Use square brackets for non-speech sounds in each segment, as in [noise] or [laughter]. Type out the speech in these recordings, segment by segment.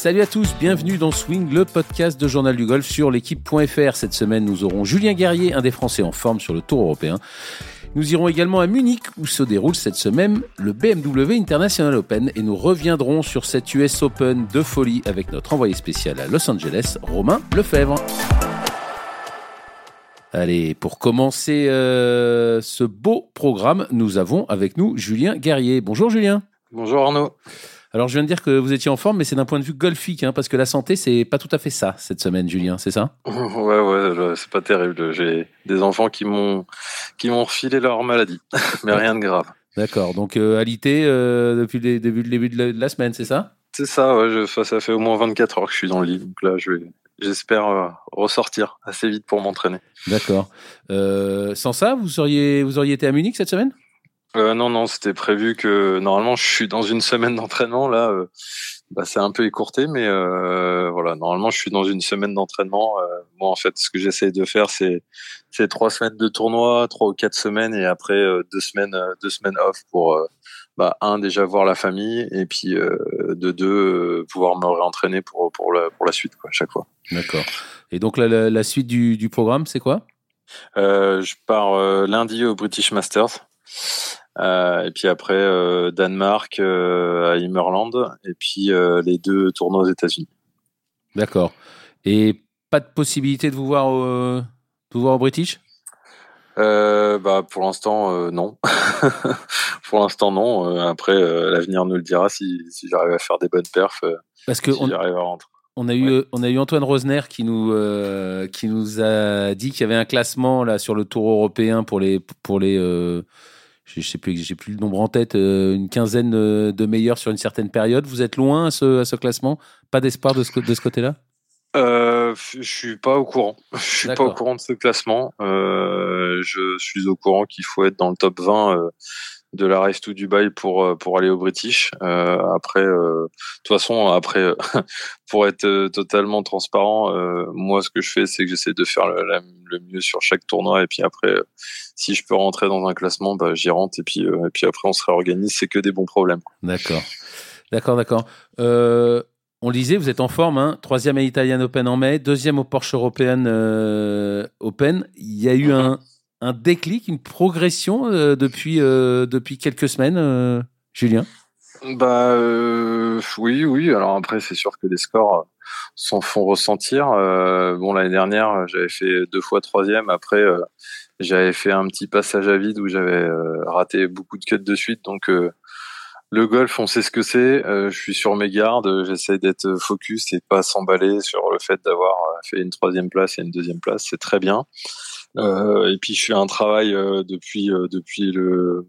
Salut à tous, bienvenue dans Swing, le podcast de Journal du Golf sur l'équipe.fr. Cette semaine, nous aurons Julien Guerrier, un des Français en forme sur le Tour européen. Nous irons également à Munich où se déroule cette semaine le BMW International Open et nous reviendrons sur cette US Open de folie avec notre envoyé spécial à Los Angeles, Romain Lefebvre. Allez, pour commencer euh, ce beau programme, nous avons avec nous Julien Guerrier. Bonjour Julien. Bonjour Arnaud. Alors, je viens de dire que vous étiez en forme, mais c'est d'un point de vue golfique, hein, parce que la santé, c'est pas tout à fait ça cette semaine, Julien, c'est ça? [laughs] Ouais, ouais, c'est pas terrible. J'ai des enfants qui m'ont qui m'ont refilé leur maladie, [laughs] mais rien de grave. D'accord. Donc, euh, alité euh, depuis le début, début de la semaine, c'est ça? C'est ça. Ouais, je, ça fait au moins 24 heures que je suis dans le lit, donc là, je vais, j'espère euh, ressortir assez vite pour m'entraîner. D'accord. Euh, sans ça, vous seriez vous auriez été à Munich cette semaine? Euh, non, non, c'était prévu que normalement je suis dans une semaine d'entraînement. Là, euh, bah, c'est un peu écourté, mais euh, voilà, normalement je suis dans une semaine d'entraînement. Euh, moi, en fait, ce que j'essaie de faire, c'est c'est trois semaines de tournoi, trois ou quatre semaines, et après euh, deux semaines, deux semaines off pour bah, un déjà voir la famille, et puis de deux pouvoir me réentraîner pour pour la pour la suite, quoi, chaque fois. D'accord. Et donc la, la, la suite du, du programme, c'est quoi? Je pars lundi au British Masters. Euh, et puis après euh, Danemark euh, à Immerland et puis les deux tournois aux États-Unis. D'accord. Et pas de possibilité de vous voir au, de vous voir au British? Bah pour l'instant non. [laughs] pour l'instant non. après l'avenir nous le dira si, si j'arrive à faire des bonnes perfs. Parce que si on... à rentrer. On a, eu, on a eu Antoine Rosner qui nous, qui nous a dit qu'il y avait un classement là, sur le tour européen pour les, pour les, je sais plus, j'ai plus le nombre en tête, euh, une quinzaine euh, de meilleurs sur une certaine période. Vous êtes loin à ce, à ce classement? Pas d'espoir de ce, de ce côté-là? Euh, Je suis pas au courant. [laughs] Je suis pas au courant de ce classement. Euh, je suis au courant qu'il faut être dans le top 20 euh, de la Race to Dubai pour euh, pour aller au British. Euh, après, euh, de toute façon, après, [laughs] pour être totalement transparent, moi, ce que je fais, c'est que j'essaie de faire le, le, mieux sur chaque tournoi, et puis après, si je peux rentrer dans un classement, bah, j'y rentre, et puis et puis après, on se réorganise. C'est que des bons problèmes. D'accord, d'accord, d'accord. On le disait, vous êtes en forme, hein troisième à Italian Open en mai, deuxième au Porsche European Open. Il y a eu mhm. un, un déclic, une progression euh, depuis, euh, depuis quelques semaines, euh, Julien? Bah oui, oui. Alors après, c'est sûr que les scores s'en font ressentir. bon, l'année dernière, j'avais fait deux fois troisième. Après, j'avais fait un petit passage à vide où j'avais raté beaucoup de cuts de suite. Donc le golf, on sait ce que c'est. je suis sur mes gardes. J'essaie d'être focus et pas s'emballer sur le fait d'avoir fait une troisième place et une deuxième place. C'est très bien. Euh, et puis je fais un travail euh, depuis euh, depuis le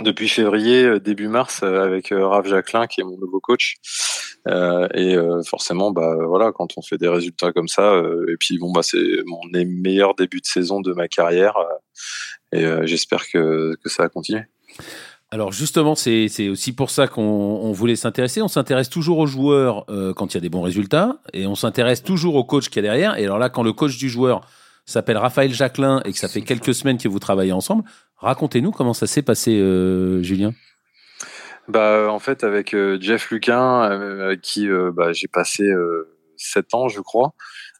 depuis février début mars avec Rav Jacquelin qui est mon nouveau coach. et forcément, bah voilà, quand on fait des résultats comme ça, et puis bon bah c'est mon meilleur début de saison de ma carrière, et j'espère que, que ça va continuer. Alors justement, c'est aussi pour ça qu'on voulait s'intéresser. On s'intéresse toujours aux joueurs quand il y a des bons résultats, et on s'intéresse toujours au coach qui est derrière. Et alors là, quand le coach du joueur s'appelle Raphaël Jacquelin et que ça fait quelques semaines que vous travaillez ensemble. Racontez-nous comment ça s'est passé, euh, Julien. Bah, en fait, avec euh, Jeff Luquin, euh, avec qui bah, j'ai passé sept ans, je crois,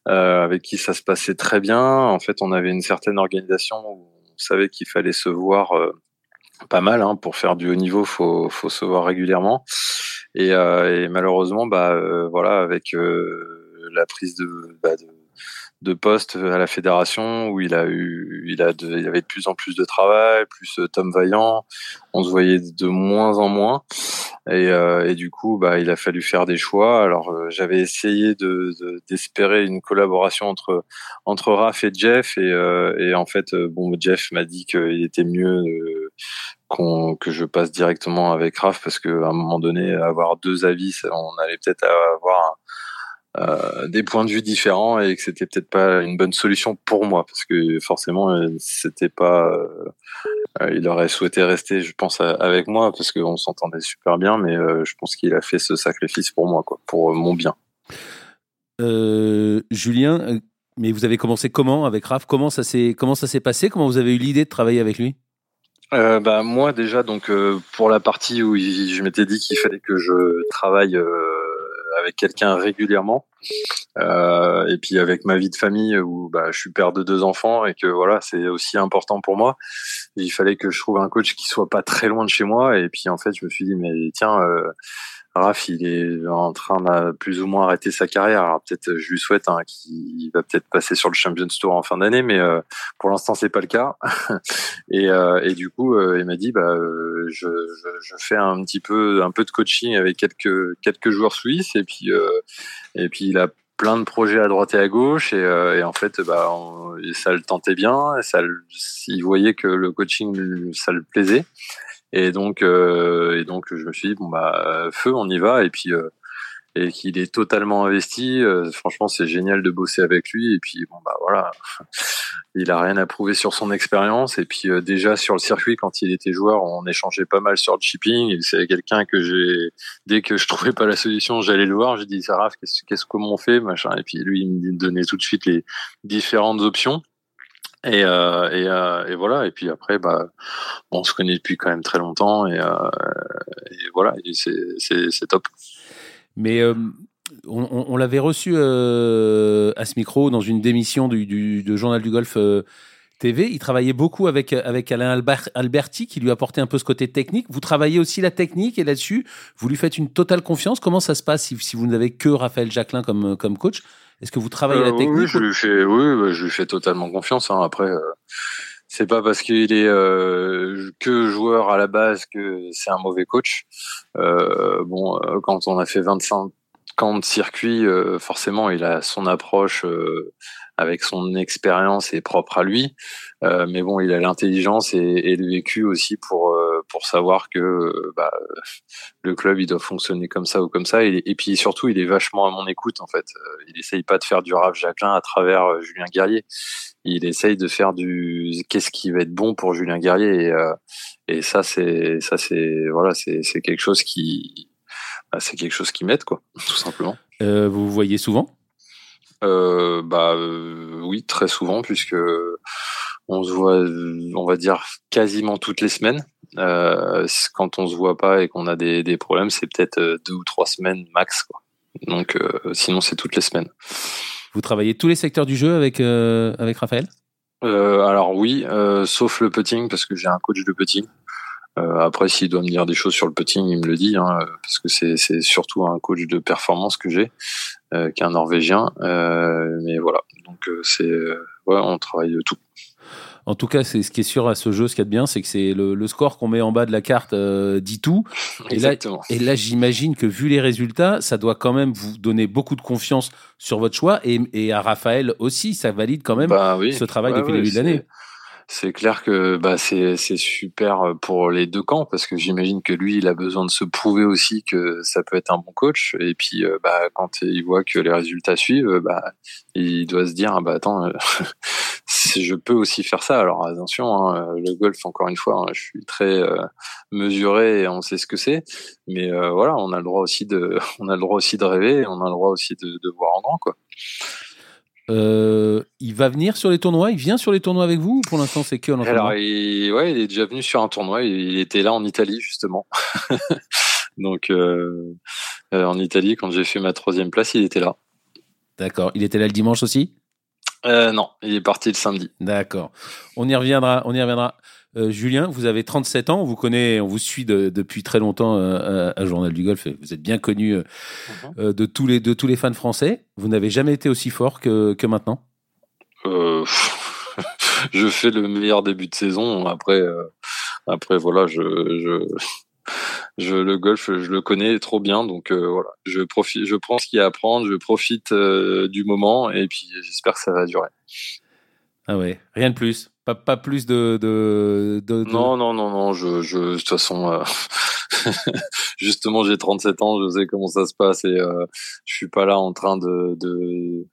avec qui ça se passait très bien. En fait, on avait une certaine organisation où on savait qu'il fallait se voir pas mal. Hein, pour faire du haut niveau, faut, faut se voir régulièrement. Et, malheureusement, bah, voilà, avec la prise de, bah, de de poste à la fédération où il a eu, il a, de, il avait de plus en plus de travail, plus euh, Tom Vaillant, on se voyait de moins en moins. Et, euh, et du coup, bah, il a fallu faire des choix. Alors, euh, j'avais essayé de d'espérer une collaboration entre entre Raph et Jeff. Et, et en fait, bon, Jeff m'a dit qu'il était mieux qu'on que je passe directement avec Raph parce que à un moment donné, avoir deux avis, on allait peut-être avoir un, euh, des points de vue différents et que c'était peut-être pas une bonne solution pour moi parce que forcément euh, c'était pas euh, il aurait souhaité rester je pense avec moi parce qu'on s'entendait super bien mais je pense qu'il a fait ce sacrifice pour moi quoi pour mon bien. Julien mais vous avez commencé comment avec Raph? Comment ça s'est comment ça s'est passé? Comment vous avez eu l'idée de travailler avec lui? Bah moi déjà donc pour la partie où je m'étais dit qu'il fallait que je travaille avec quelqu'un régulièrement. Euh, et puis avec ma vie de famille où bah, je suis père de deux enfants et que voilà c'est aussi important pour moi. Il fallait que je trouve un coach qui soit pas très loin de chez moi. Et puis en fait je me suis dit mais tiens euh, Raph, il est en train de plus ou moins arrêter sa carrière. Alors peut-être, je lui souhaite hein, qu'il va peut-être passer sur le Champions Tour en fin d'année, mais euh, pour l'instant c'est pas le cas. [laughs] et, euh, et, du coup, euh, il m'a dit, bah, je, je, je, fais un petit peu, un peu de coaching avec quelques quelques joueurs suisses, et puis et puis il a plein de projets à droite et à gauche, et, et en fait, bah, ça le tentait bien, ça, il voyait que le coaching, ça le plaisait. Et donc, euh, et donc, je me suis dit bon bah feu, on y va. Et puis euh, et qu'il est totalement investi. Euh, franchement, c'est génial de bosser avec lui. Et puis bon bah voilà, [laughs] il a rien à prouver sur son expérience. Et puis déjà sur le circuit, quand il était joueur, on échangeait pas mal sur le shipping. C'est quelqu'un que j'ai dès que je trouvais pas la solution, j'allais le voir. Je dis Sarah, qu'est-ce qu'est-ce qu'on fait machin. Et puis lui, il me donnait tout de suite les différentes options. Et, euh, euh, et, voilà. Et puis après, bah, on se connaît depuis quand même très longtemps. Et, euh, voilà, c'est top. Mais on, l'avait reçu à ce micro dans une démission du, Journal du Golf TV. Il travaillait beaucoup avec, avec Alain Albert, Alberti, qui lui apportait un peu ce côté technique. Vous travaillez aussi la technique et là-dessus, vous lui faites une totale confiance. Comment ça se passe si, si vous n'avez que Raphaël Jacquelin comme, comme coach? Est-ce que vous travaillez la euh, technique Oui, je lui fais, oui, bah, je lui fais totalement confiance. Hein. Après, euh, c'est pas parce qu'il est euh, que joueur à la base que c'est un mauvais coach. bon, quand on a fait 25 ans de circuit, forcément, il a son approche avec son expérience et propre à lui. Euh, mais bon, il a l'intelligence et, le vécu aussi pour euh, pour savoir que bah, le club il doit fonctionner comme ça ou comme ça. Et, puis surtout, il est vachement à mon écoute en fait. Euh, il essaye pas de faire du Raph Jacquelin à travers euh, Julien Guerrier. Il essaye de faire du qu'est-ce qui va être bon pour Julien Guerrier. Et, ça, c'est ça, c'est voilà, c'est c'est quelque chose qui bah, c'est quelque chose qui m'aide quoi, [laughs] tout simplement. vous voyez souvent? Euh, bah euh, oui, très souvent puisque on se voit, on va dire quasiment toutes les semaines. Euh, quand on se voit pas et qu'on a des, des problèmes, c'est peut-être deux ou trois semaines max. Quoi. Donc sinon, c'est toutes les semaines. Vous travaillez tous les secteurs du jeu avec avec Raphaël? Alors oui, sauf le putting parce que j'ai un coach de putting. Euh, après, s'il doit me dire des choses sur le putting, il me le dit, hein, parce que c'est surtout un coach de performance que j'ai, euh, qui est un Norvégien. Euh, mais voilà, donc euh, c'est ouais, on travaille de tout. En tout cas, c'est ce qui est sûr à ce jeu, ce qu'il y a de bien, c'est que c'est le, le, score qu'on met en bas de la carte dit tout. Et Exactement. là, et là j'imagine que vu les résultats, ça doit quand même vous donner beaucoup de confiance sur votre choix et, et à Raphaël aussi, ça valide quand même bah oui. ce travail depuis le début de l'année c'est clair que bah, c'est super pour les deux camps parce que j'imagine que lui il a besoin de se prouver aussi que ça peut être un bon coach. Et puis euh, bah, quand il voit que les résultats suivent bah il doit se dire ah, bah attends [laughs] je peux aussi faire ça. Alors attention hein, le golf encore une fois hein, je suis très euh, mesuré et on sait ce que c'est. Mais euh, voilà on a le droit aussi de [laughs] on a le droit aussi de rêver on a le droit aussi de, de voir en grand quoi euh, il va venir sur les tournois? Il vient sur les tournois avec vous ou pour l'instant c'est que en Alors, il, ouais, il est déjà venu sur un tournoi. Il, était là en Italie justement. [laughs] Donc euh, euh, en Italie, quand j'ai fait ma troisième place, il était là. D'accord. Il était là le dimanche aussi? Euh, Non, il est parti le samedi. D'accord. On y reviendra. On y reviendra. Euh, Julien, vous avez 37 ans, on vous connaît, on vous suit de, depuis très longtemps euh, à, Journal du Golf. Vous êtes bien connu euh, mhm. de tous les de tous les fans français. Vous n'avez jamais été aussi fort que, que maintenant? [laughs] je fais le meilleur début de saison. Après, après voilà, je, je, je, le golf, je le connais trop bien, donc voilà, je profite, je prends ce qu'il y a à prendre, je profite du moment et puis j'espère que ça va durer. Ah ouais, rien de plus. Pas, pas plus de, de, de, Non, non, non, non. Je, je, de toute façon, euh, [laughs] justement, j'ai 37 ans, je sais comment ça se passe et euh, je suis pas là en train de, de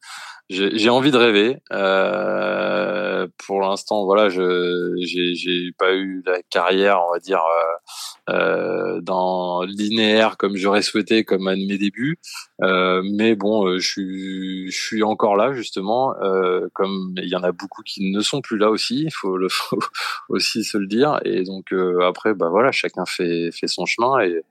j'ai envie de rêver. Euh, pour l'instant, voilà, je j'ai pas eu la carrière, on va dire, euh, euh, dans linéaire comme j'aurais souhaité, comme à mes débuts. Euh, mais bon, euh, je suis je suis encore là justement. Euh, comme il y en a beaucoup qui ne sont plus là aussi, il faut le [laughs] faut aussi se le dire. Et donc après, bah voilà, chacun fait fait son chemin et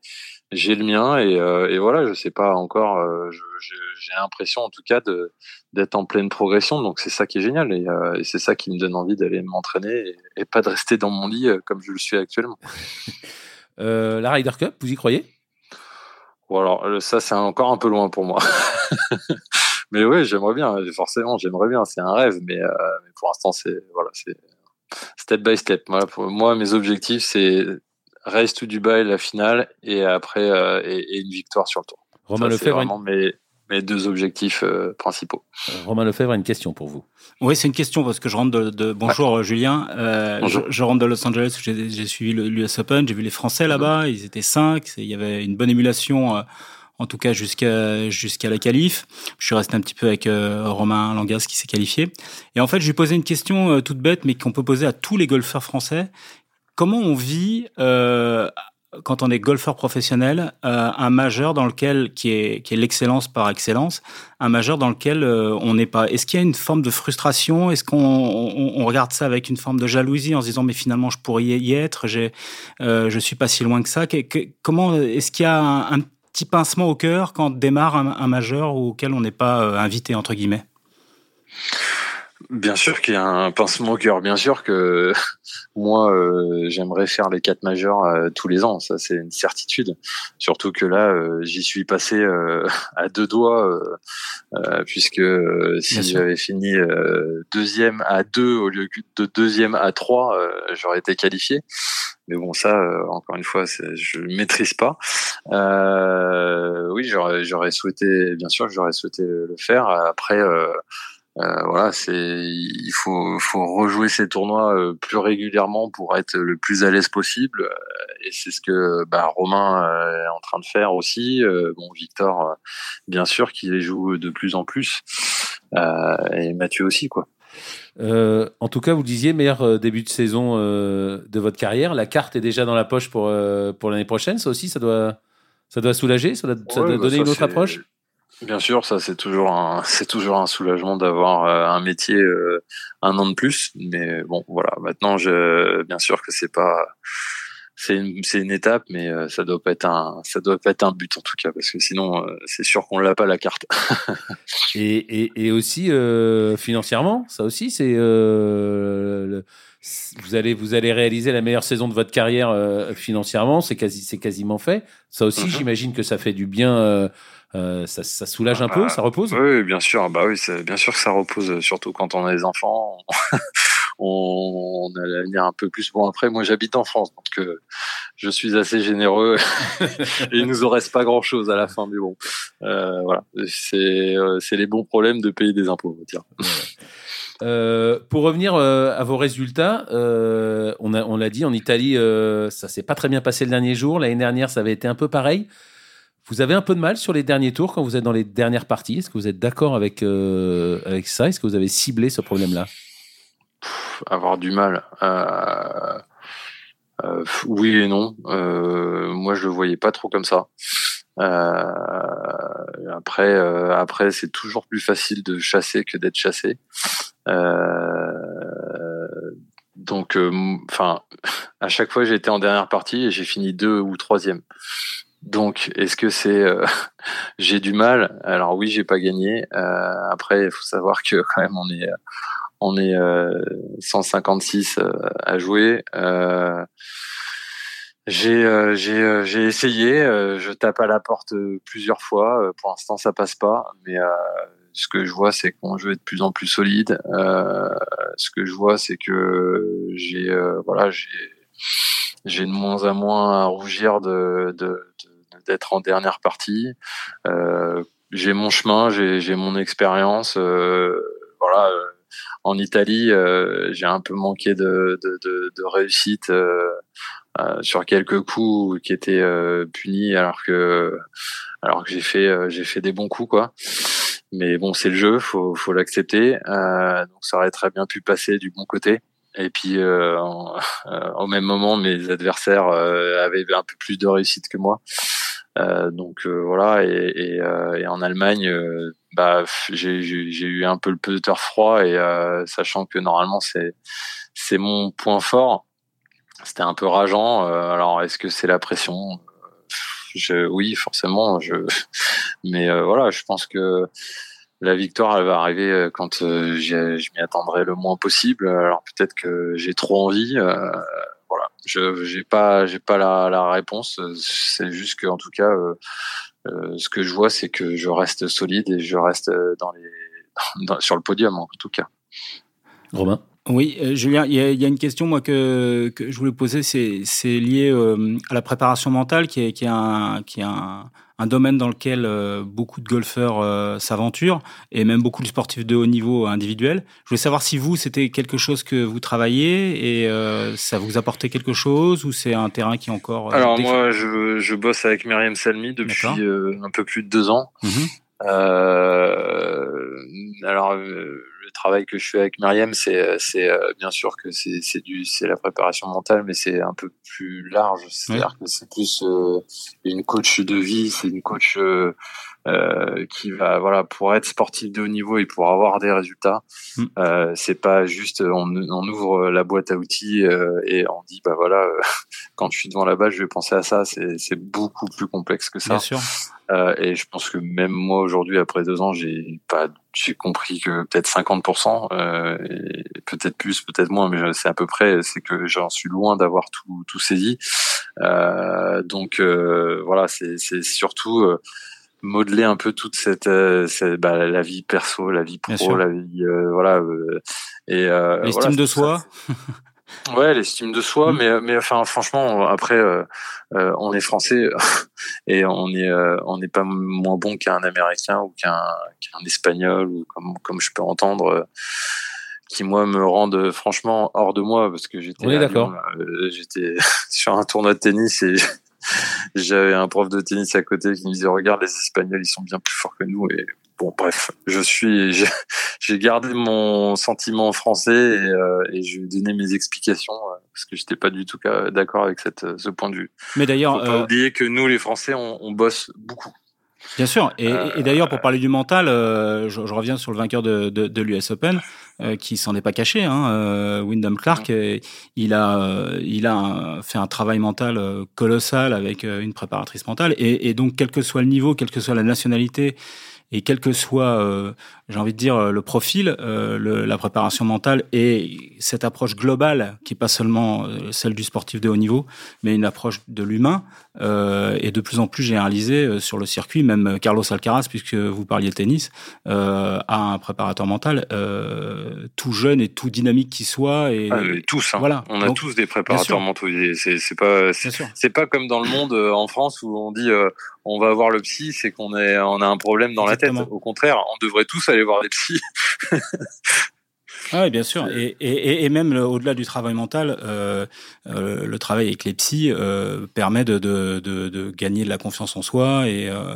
j'ai le mien et, et, voilà, je sais pas encore. j'ai l'impression en tout cas de d'être en pleine progression, donc c'est ça qui est génial et, et c'est ça qui me donne envie d'aller m'entraîner et, pas de rester dans mon lit comme je le suis actuellement. [laughs] la Ryder Cup, vous y croyez? Bon alors ça c'est encore un peu loin pour moi. [laughs] mais oui, j'aimerais bien. Forcément, j'aimerais bien. C'est un rêve, mais, mais pour l'instant c'est voilà, c'est step by step. Moi, pour moi, mes objectifs, c'est Race to Dubai, la finale, et après, euh, et, une victoire sur le tour. Romain Lefebvre. mes, mes, deux objectifs euh, principaux. Euh, Romain Lefebvre a une question pour vous. Oui, c'est une question parce que je rentre de. Bonjour Julien. Je, rentre de Los Angeles où j'ai suivi l'US Open, j'ai vu les Français là-bas, ils étaient cinq, il y avait une bonne émulation en tout cas jusqu'à jusqu'à la qualif. Je suis resté un petit peu avec euh, Romain Langas qui s'est qualifié. Et en fait, je lui posais une question euh, toute bête, mais qu'on peut poser à tous les golfeurs français. Comment on vit euh, quand on est golfeur professionnel un majeur dans lequel qui est qui est l'excellence par excellence, un majeur dans lequel on n'est pas. Est-ce qu'il y a une forme de frustration? Est-ce qu'on on, regarde ça avec une forme de jalousie en se disant mais finalement je pourrais y être, j'ai je suis pas si loin que ça? comment est-ce qu'il y a un, un petit pincement au cœur quand démarre un, majeur auquel on n'est pas euh, invité, entre guillemets? Bien sûr qu'il y a un pincement au cœur. Bien sûr que [laughs] moi, euh, j'aimerais faire les quatre majeurs euh, tous les ans. Ça, c'est une certitude. Surtout que là, j'y suis passé [laughs] à deux doigts, puisque si j'avais fini deuxième à deux au lieu de deuxième à trois, j'aurais été qualifié. Mais bon, ça, euh, encore une fois, je ne maîtrise pas. Euh, oui, j'aurais souhaité, bien sûr, j'aurais souhaité le faire. Après, euh, voilà, c'est il faut faut rejouer ces tournois plus régulièrement pour être le plus à l'aise possible et c'est ce que bah, Romain est en train de faire aussi. bon, Victor, bien sûr, qui les joue de plus en plus et Mathieu aussi, quoi. Euh, en tout cas, vous disiez meilleur euh, début de saison euh, de votre carrière. La carte est déjà dans la poche pour pour l'année prochaine. Ça aussi, ça doit ça doit soulager, ça doit, bah donner une autre approche? Bien sûr, ça c'est toujours un [laughs] c'est toujours un soulagement d'avoir un métier un an de plus. Mais bon, voilà. Maintenant, je bien sûr que c'est pas c'est une, c'est une étape, mais euh, ça doit pas être un, ça doit pas être un but en tout cas, parce que sinon, euh, c'est sûr qu'on l'a pas la carte. [laughs] et, et, et, aussi euh, financièrement, ça aussi, c'est vous allez vous allez réaliser la meilleure saison de votre carrière financièrement, c'est quasi c'est quasiment fait. Ça aussi, mhm. j'imagine que ça fait du bien. Ça, ça, soulage un peu, ça repose? Oui, bien sûr. Bah oui, bien sûr que ça repose, surtout quand on a des enfants. [laughs] on, a l'avenir un peu plus. Bon, après, moi, j'habite en France, donc euh, je suis assez généreux et [laughs] il nous en reste pas grand chose à la fin, mais bon, euh, voilà, c'est euh, les bons problèmes de payer des impôts, tiens. pour revenir à vos résultats, on a on l'a dit en Italie, ça s'est pas très bien passé le dernier jour. L'année dernière, ça avait été un peu pareil. Vous avez un peu de mal sur les derniers tours quand vous êtes dans les dernières parties? Est-ce que vous êtes d'accord avec avec ça? Est-ce que vous avez ciblé ce problème-là? Avoir du mal. Euh, euh, oui et non. Euh, moi, je le voyais pas trop comme ça. après, après, c'est toujours plus facile de chasser que d'être chassé. donc, enfin, [laughs] à chaque fois, été en dernière partie et j'ai fini deux ou troisième. Donc, est-ce que c'est [laughs] j'ai du mal? Alors oui, j'ai pas gagné. après, il faut savoir que [laughs] quand même, on est on est 156 euh, euh, à jouer. Euh, j'ai j'ai j'ai essayé. je tape à la porte plusieurs fois. pour l'instant, ça passe pas. Mais ce que je vois, c'est qu'on joue de plus en plus solide. ce que je vois, c'est que j'ai voilà, j'ai j'ai de moins en moins à rougir de, d'être en dernière partie. j'ai mon chemin, j'ai, mon expérience. voilà, en Italie, euh, j'ai un peu manqué de, de, de, de réussite euh, euh, sur quelques coups qui étaient punis, alors que alors que j'ai fait j'ai fait des bons coups quoi. Mais bon, c'est le jeu, faut faut l'accepter. donc ça aurait très bien pu passer du bon côté. Et puis euh, [laughs] au même moment, mes adversaires avaient un peu plus de réussite que moi. Euh, donc voilà, et, et, et, en Allemagne, bah j'ai eu un peu le putter froid et euh, sachant que normalement c'est c'est mon point fort c'était un peu rageant euh, alors est-ce que c'est la pression? Je, oui, forcément. Je, [laughs] mais voilà, je pense que la victoire, elle va arriver euh, quand euh, je m'y attendrai le moins possible. Alors peut-être que j'ai trop envie. Euh, je j'ai pas j'ai pas la, la réponse. C'est juste que en tout cas, euh, ce que je vois, c'est que je reste solide et je reste dans les [laughs] dans, sur le podium en tout cas. Romain. Oui, Julien, il y, y, a une question moi que, que je voulais poser, c'est lié à la préparation mentale, qui est, qui est un, qui est un, un domaine dans lequel euh, beaucoup de golfeurs euh, s'aventurent et même beaucoup de sportifs de haut niveau individuels. Je voulais savoir si vous, c'était quelque chose que vous travaillez et euh, ça vous apportait quelque chose ou c'est un terrain qui est encore... Alors moi, je, je, bosse avec Myriam Salmi depuis un peu plus de deux ans. Mhm. alors le travail que je fais avec Myriam, c'est c'est euh, bien sûr que c'est c'est du c'est la préparation mentale, mais c'est un peu plus large. C'est-à-dire que c'est plus euh, une coach de vie, c'est une coach euh, euh, qui va voilà pour être sportif de haut niveau et pour avoir des résultats mm. euh, c'est pas juste on, on, ouvre la boîte à outils euh, et on dit bah voilà [laughs] quand je suis devant la balle je vais penser à ça c'est c'est beaucoup plus complexe que ça Bien sûr. Euh, et je pense que même moi aujourd'hui après deux ans j'ai pas j'ai compris que peut-être 50% euh, peut-être plus peut-être moins mais c'est à peu près c'est que j'en suis loin d'avoir tout tout saisi euh, donc voilà c'est c'est surtout modeler un peu toute cette, euh, bah, la vie perso, la vie pro, la vie euh, voilà euh, et l'estime de soi. [laughs] ouais, l'estime de soi, mm. mais mais enfin franchement après on est français [laughs] et on est on n'est pas moins bon qu'un américain ou qu'un qu'un espagnol ou comme comme je peux entendre qui moi me rendent franchement hors de moi parce que j'étais j'étais [laughs] sur un tournoi de tennis et j'avais un prof de tennis à côté qui me disait regarde les Espagnols ils sont bien plus forts que nous et bon bref je suis [laughs] j'ai gardé mon sentiment français et, euh, et je lui ai donné mes explications euh, parce que j'étais pas du tout d'accord avec cette ce point de vue. Mais d'ailleurs, faut pas euh... oublier que nous les Français on, on bosse beaucoup. Bien sûr. Et, euh, et d'ailleurs, pour parler du mental, euh, je, je, reviens sur le vainqueur de, de, de l'US Open, euh, qui s'en est pas caché. Hein, euh, Wyndham Clark, il a, il a fait un travail mental colossal avec une préparatrice mentale. Et, et, donc, quel que soit le niveau, quelle que soit la nationalité, et quel que soit, euh, j'ai envie de dire, euh, le profil, euh, le, la préparation mentale et cette approche globale, qui est pas seulement euh, celle du sportif de haut niveau, mais une approche de l'humain, euh, est de plus en plus généralisée sur le circuit. Même Carlos Alcaraz, puisque vous parliez tennis, a un préparateur mental tout jeune et tout dynamique qui soit. Et, ah, tous, hein. voilà. On a Donc, tous des préparateurs mentaux. C'est pas, c'est pas comme dans le monde en France où on dit on va voir le psy, c'est qu'on on a un problème dans Exactement. la tête. Au contraire, on devrait tous aller voir des psys. Ah oui, bien sûr. Et, et, et même au-delà du travail mental, euh, euh, le travail avec les psys euh, permet de, de, de, de, gagner de la confiance en soi et euh,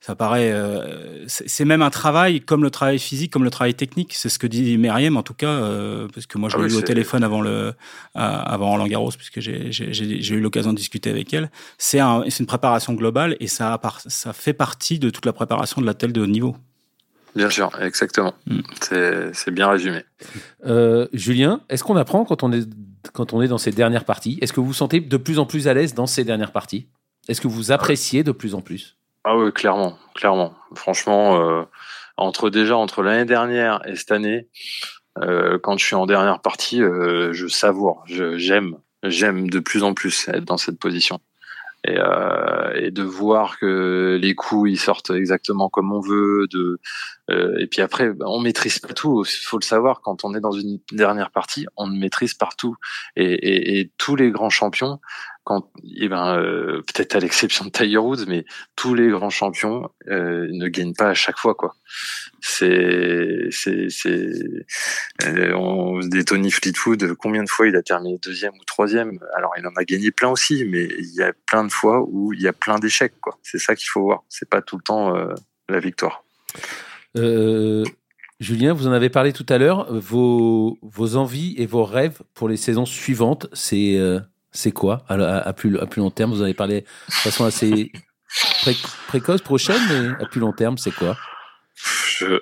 ça paraît, euh, c'est même un travail comme le travail physique, comme le travail technique. C'est ce que dit Meriem en tout cas, euh, parce que moi je ah l'ai oui, eu au téléphone avant le, avant Roland Garros, puisque j'ai eu l'occasion de discuter avec elle. C'est un, une préparation globale et ça, ça fait partie de toute la préparation de la telle de haut niveau. Bien sûr, exactement. Mm. C'est bien résumé. Euh, Julien, est-ce qu'on apprend quand on est quand on est dans ces dernières parties? Est-ce que vous vous sentez de plus en plus à l'aise dans ces dernières parties? Est-ce que vous appréciez de plus en plus? Ah oui, clairement, clairement. Franchement, euh, entre déjà entre l'année dernière et cette année, euh, quand je suis en dernière partie, je savoure, j'aime, j'aime de plus en plus être dans cette position. Et, euh, et, de voir que les coups ils sortent exactement comme on veut de euh, et puis après bah, on maîtrise pas tout. Faut le savoir quand on est dans une dernière partie on maîtrise partout et, et, et tous les grands champions quand, eh ben, euh, peut-être à l'exception de Tiger Woods, mais tous les grands champions euh, ne gagnent pas à chaque fois, quoi. C'est, c'est, c'est, euh, on, des Tony Fleetwood, combien de fois il a terminé deuxième ou troisième? Alors, il en a gagné plein aussi, mais il y a plein de fois où il y a plein d'échecs, quoi. C'est ça qu'il faut voir. C'est pas tout le temps euh, la victoire. Euh, Julien, vous en avez parlé tout à l'heure. Vos, vos envies et vos rêves pour les saisons suivantes, c'est euh, c'est quoi à, plus, long terme? Vous avez parlé de façon assez pré précoce, prochaine, mais à plus long terme, c'est quoi?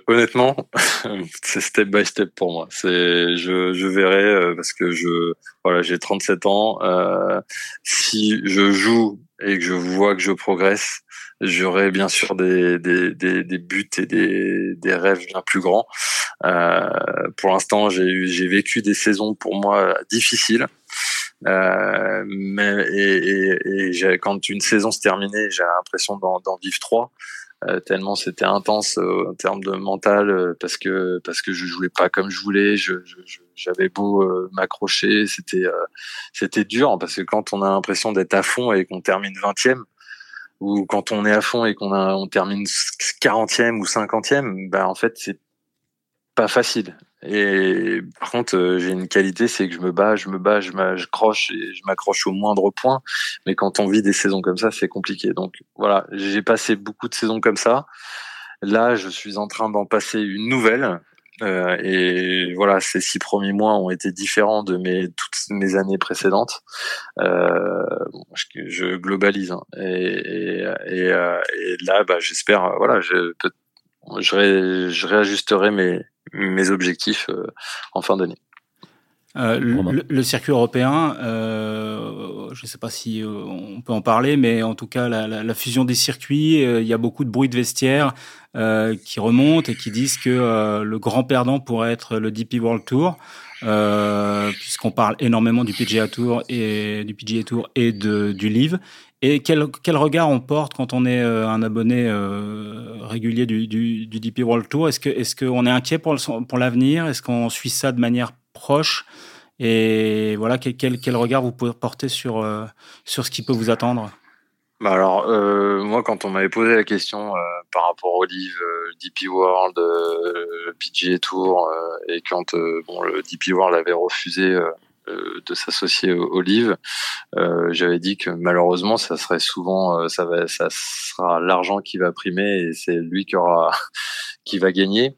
Honnêtement, [laughs] c'est step by step pour moi. Je, verrai euh, parce que je, voilà, j'ai 37 ans. Euh, si je joue et que je vois que je progresse, j'aurai bien sûr des, des, des, buts et des, des rêves bien plus grands. Euh, pour l'instant, j'ai vécu des saisons pour moi difficiles. Euh, mais et, et, et quand une saison se terminait, j'ai l'impression d'en vivre trois. Euh, tellement c'était intense euh, en termes de mental euh, parce que parce que je jouais pas comme je voulais je j'avais beau m'accrocher c'était c'était dur parce que quand on a l'impression d'être à fond et qu'on termine 20e ou quand on est à fond et qu'on a on termine 40e ou 50e ben en fait c'est pas facile et par contre, euh, j'ai une qualité, c'est que je me bats, je me bats, je m'accroche et je m'accroche au moindre point. Mais quand on vit des saisons comme ça, c'est compliqué. Donc voilà, j'ai passé beaucoup de saisons comme ça. Là, je suis en train d'en passer une nouvelle. Euh, et voilà, ces six premiers mois ont été différents de mes toutes mes années précédentes. Euh, je, je, globalise hein. et, et, et, euh, et, là, bah, j'espère, voilà, je, je, je réajusterai mes mes objectifs euh, en fin d'année. Euh, le, circuit européen, euh, je ne sais pas si on peut en parler, mais en tout cas, la, fusion des circuits, il y a beaucoup de bruit de vestiaire qui remontent et qui disent que le grand perdant pourrait être le DP World Tour, puisqu'on parle énormément du PGA Tour et du PGA Tour et de, du Live. Et quel, quel, regard on porte quand on est euh, un abonné euh, régulier du, du, du, DP World Tour? Est-ce qu'on est, est inquiet pour l'avenir? Est-ce qu'on suit ça de manière proche? Et voilà, quel, quel, regard vous pouvez porter sur, euh, sur ce qui peut vous attendre? Bah alors, moi, quand on m'avait posé la question par rapport au livre DP World, PGA Tour, et quand bon, le DP World avait refusé de s'associer Olive, euh, j'avais dit que malheureusement ça serait souvent euh, ça va ça sera l'argent qui va primer et c'est lui qui aura [laughs] qui va gagner.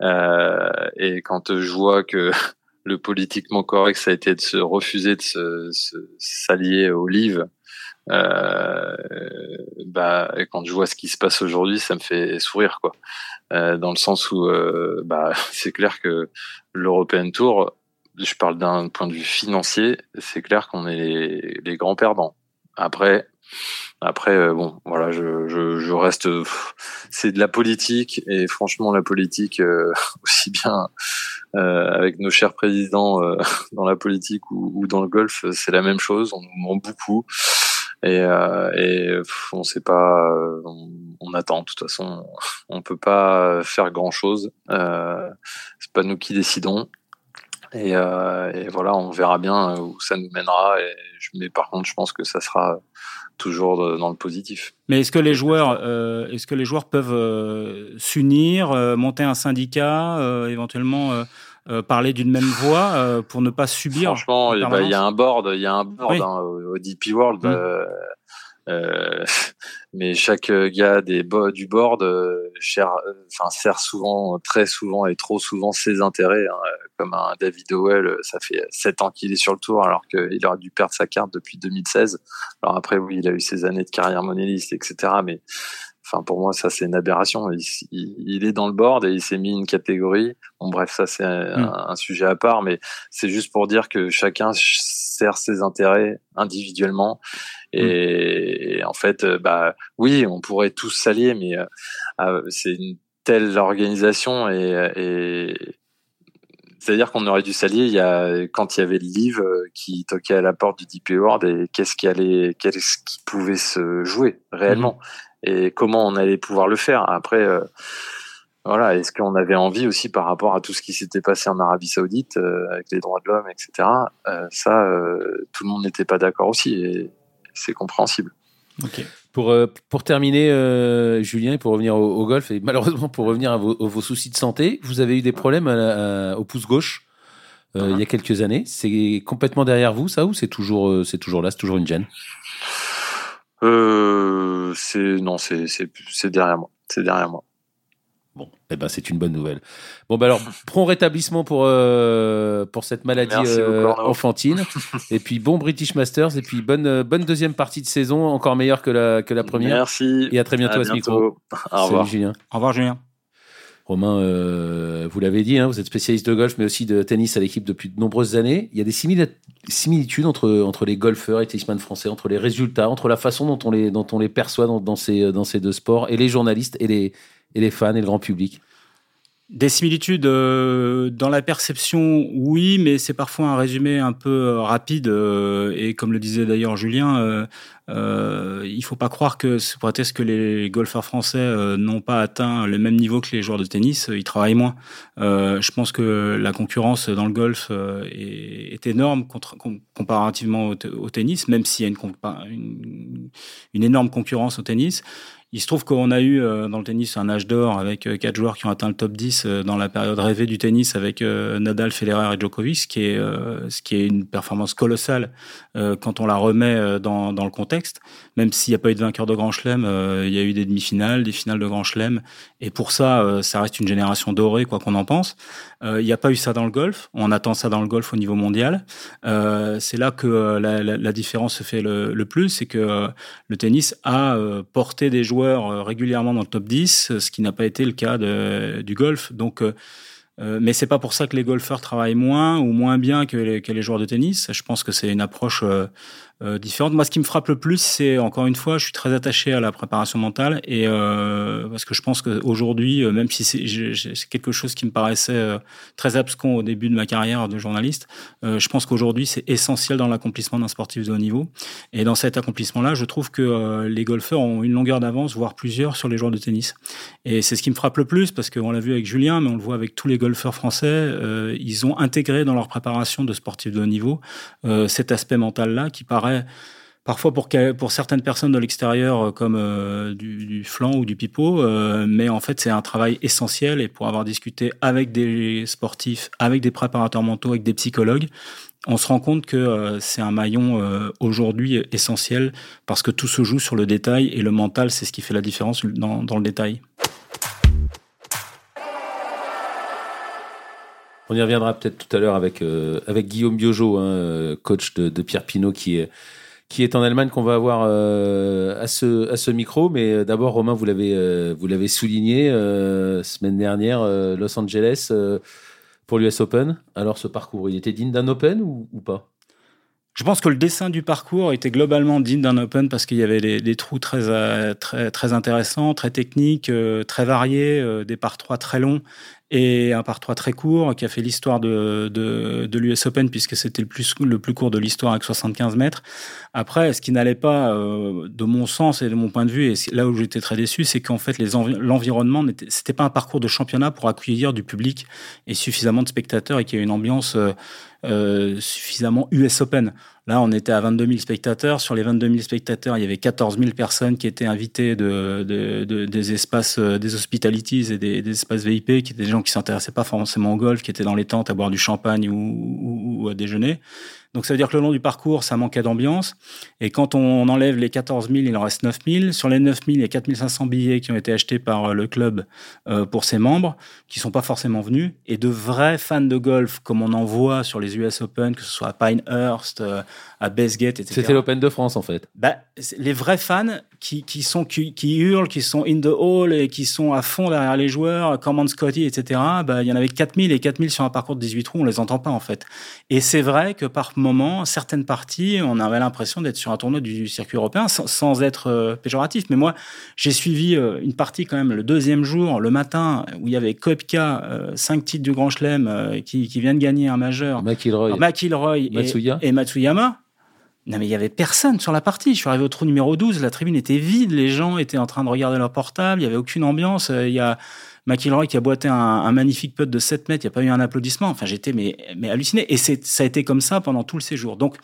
et quand je vois que [laughs] le politiquement correct ça a été de se refuser de se, s'allier Olive euh, bah, quand je vois ce qui se passe aujourd'hui, ça me fait sourire, quoi. Euh, dans le sens où, euh, bah, [laughs] c'est clair que l'European Tour, je parle d'un point de vue financier, c'est clair qu'on est les, grands perdants. Après, après, euh, bon, voilà, je, je, je reste. C'est de la politique et franchement, la politique, euh, [laughs] aussi bien euh, avec nos chers présidents euh, [laughs] dans la politique ou, ou, dans le golf, c'est la même chose. On nous ment beaucoup et, et on sait pas. On, attend. De toute façon, on peut pas faire grand chose. c'est pas nous qui décidons. Et, euh, et, voilà, on verra bien euh, où ça nous mènera. Et, mais par contre, je pense que ça sera toujours dans le positif. Mais est-ce que les joueurs, euh, est-ce que les joueurs peuvent euh, s'unir, euh, monter un syndicat, euh, éventuellement parler d'une même voix pour ne pas subir Franchement, eh ben, il y a un board, il y a un board hein, au, DP World. Mmh. Euh, [laughs] mais chaque gars des du board euh, cher, enfin sert souvent, très souvent et trop souvent ses intérêts. Hein, comme un David Howell, ça fait sept ans qu'il est sur le tour alors qu'il aurait dû perdre sa carte depuis 2016. Alors après, oui, il a eu ses années de carrière monéliste, etc. Mais Enfin, pour moi, ça c'est une aberration. Il, il, est dans le board et il s'est mis une catégorie. Bon, bref, ça c'est un, mm. un, sujet à part, mais c'est juste pour dire que chacun sert ses intérêts individuellement. Et, mm. en fait, euh, bah oui, on pourrait tous s'allier, mais euh, euh, c'est une telle organisation et, et c'est-à-dire qu'on aurait dû s'allier il y a, quand il y avait le livre qui toquait à la porte du DP World et qu'est-ce qui allait, qu'est-ce qui pouvait se jouer réellement. Et comment on allait pouvoir le faire. Après, euh, voilà, est-ce qu'on avait envie aussi par rapport à tout ce qui s'était passé en Arabie Saoudite euh, avec les droits de l'homme, etc. Euh, ça, tout le monde n'était pas d'accord aussi et c'est compréhensible. Ok. Pour, pour terminer, Julien, et pour revenir au, golf, et malheureusement pour revenir à vos, vos, soucis de santé, vous avez eu des problèmes au pouce gauche il y a quelques années. C'est complètement derrière vous, ça, ou c'est toujours, c'est toujours là, c'est toujours une gêne? Euh, c'est non, c'est c'est derrière moi. C'est derrière moi. Bon, eh ben c'est une bonne nouvelle. Bon ben alors [laughs] prompt rétablissement pour euh, pour cette maladie euh, enfantine [laughs] et puis bon British Masters et puis bonne euh, bonne deuxième partie de saison encore meilleure que la que la première. Merci. Et à très bientôt à, ce micro. Au revoir Julien. Au revoir Julien. Romain, euh, vous l'avez dit, hein, vous êtes spécialiste de golf, mais aussi de tennis à l'équipe depuis de nombreuses années. Il y a des similitudes entre, les golfeurs et tennisman français, entre les résultats, entre la façon dont on les, dont on les perçoit dans, ces, deux sports, et les journalistes, les, et les fans, et le grand public. Des similitudes euh, dans la perception, oui, mais c'est parfois un résumé un peu euh, rapide. Euh, et comme le disait d'ailleurs Julien, il faut pas croire que c'est prétexte que les golfeurs français n'ont pas atteint le même niveau que les joueurs de tennis. Ils travaillent moins. je pense que la concurrence dans le golf est, énorme comparativement au, tennis, même s'il y a une énorme concurrence au tennis. Il se trouve qu'on a eu euh, dans le tennis un âge d'or avec euh, quatre joueurs qui ont atteint le top 10 euh, dans la période rêvée du tennis avec Nadal, Federer et Djokovic, ce qui est, ce qui est une performance colossale quand on la remet dans, dans le contexte. Même s'il n'y a pas eu de vainqueur de Grand Chelem, il y a eu des demi-finales, des finales de Grand Chelem. Et pour ça, ça reste une génération dorée, quoi qu'on en pense. Il n'y a pas eu ça dans le golf. On attend ça dans le golf au niveau mondial. c'est là que la, la, la, différence se fait le, le plus, c'est que le tennis a porté des joueurs euh, régulièrement dans le top 10, ce qui n'a pas été le cas du golf. Donc, euh, euh, mais c'est pas pour ça que les golfeurs travaillent moins ou moins bien que les, joueurs de tennis. Je pense que c'est une approche euh, différentes. Moi, ce qui me frappe le plus, c'est encore une fois, je suis très attaché à la préparation mentale et euh, parce que je pense qu'aujourd'hui, euh, même si c'est quelque chose qui me paraissait euh, très abscon au début de ma carrière de journaliste, euh, je pense qu'aujourd'hui, c'est essentiel dans l'accomplissement d'un sportif de haut niveau. Et dans cet accomplissement-là, je trouve que les golfeurs ont une longueur d'avance, voire plusieurs, sur les joueurs de tennis. Et c'est ce qui me frappe le plus parce qu'on l'a vu avec Julien, mais on le voit avec tous les golfeurs français. ils ont intégré dans leur préparation de sportifs de haut niveau cet aspect mental-là qui paraît parfois pour, certaines personnes de l'extérieur euh, comme euh, du, flanc ou du pipeau, euh, mais en fait c'est un travail essentiel et pour avoir discuté avec des sportifs, avec des préparateurs mentaux, avec des psychologues, on se rend compte que c'est un maillon aujourd'hui essentiel parce que tout se joue sur le détail et le mental c'est ce qui fait la différence dans, le détail. On y reviendra peut-être tout à l'heure avec, avec Guillaume Biojo, hein, coach de, de, Pierre Pinot, qui est, qui est en Allemagne, qu'on va avoir euh, à, ce, à ce micro. Mais d'abord, Romain, vous l'avez, vous l'avez souligné, semaine dernière, Los Angeles, pour l'US Open. Alors, ce parcours, il était digne d'un Open ou, pas? Je pense que le dessin du parcours était globalement digne d'un Open parce qu'il y avait des, trous très, très, très intéressants, très techniques, très variés, des par 3 très longs et un par 3 très court qui a fait l'histoire de, de, de l'US Open puisque c'était le plus, le plus court de l'histoire avec 75 mètres. Après, ce qui n'allait pas euh, de mon sens et de mon point de vue, et là où j'étais très déçu, c'est qu'en fait l'environnement, c'était pas un parcours de championnat pour accueillir du public et suffisamment de spectateurs et qu'il y ait une ambiance euh, euh, suffisamment US Open. Là, on était à 22 000 spectateurs. Sur les 22 000 spectateurs, il y avait 14 000 personnes qui étaient invitées de, de, de des espaces, euh, des hospitalities et des, espaces VIP, qui étaient des gens qui s'intéressaient pas forcément au golf, qui étaient dans les tentes à boire du champagne ou, ou, ou à déjeuner. Donc ça veut dire que le long du parcours, ça manquait d'ambiance. Et quand on enlève les 14 000, il en reste 9 000. Sur les 9 000, il y a 4 500 billets qui ont été achetés par euh, le club euh, pour ses membres, qui sont pas forcément venus. Et de vrais fans de golf, comme on en voit sur les US Open, que ce soit à Pinehurst, euh, à Bestgate, etc. C'était l'Open de France, en fait. Bah, les vrais fans qui, qui sont qui, qui, hurlent, qui sont in the hall et qui sont à fond derrière les joueurs, comme Scotty, etc. Bah, il y en avait 4000 et 4000 sur un parcours de 18 trous, on les entend pas en fait. Et c'est vrai que par moment, certaines parties, on avait l'impression d'être sur un tournoi du circuit européen, sans, sans être euh, péjoratif. Mais moi, j'ai suivi euh, une partie quand même le deuxième jour, le matin, où il y avait Kopka, euh, cinq titres du Grand Chelem, euh, qui, qui vient de gagner un majeur, McIlroy, McIlroy et Matsuyama. Non, mais il y avait personne sur la partie. Je suis arrivé au trou numéro 12, la tribune était vide, les gens étaient en train de regarder leur portable, il y avait aucune ambiance. Il y a McIlroy qui a boité un, magnifique putt de 7 mètres, il n'y a pas eu un applaudissement. Enfin, j'étais mais, halluciné. Et ça a été comme ça pendant tout le séjour. Donc,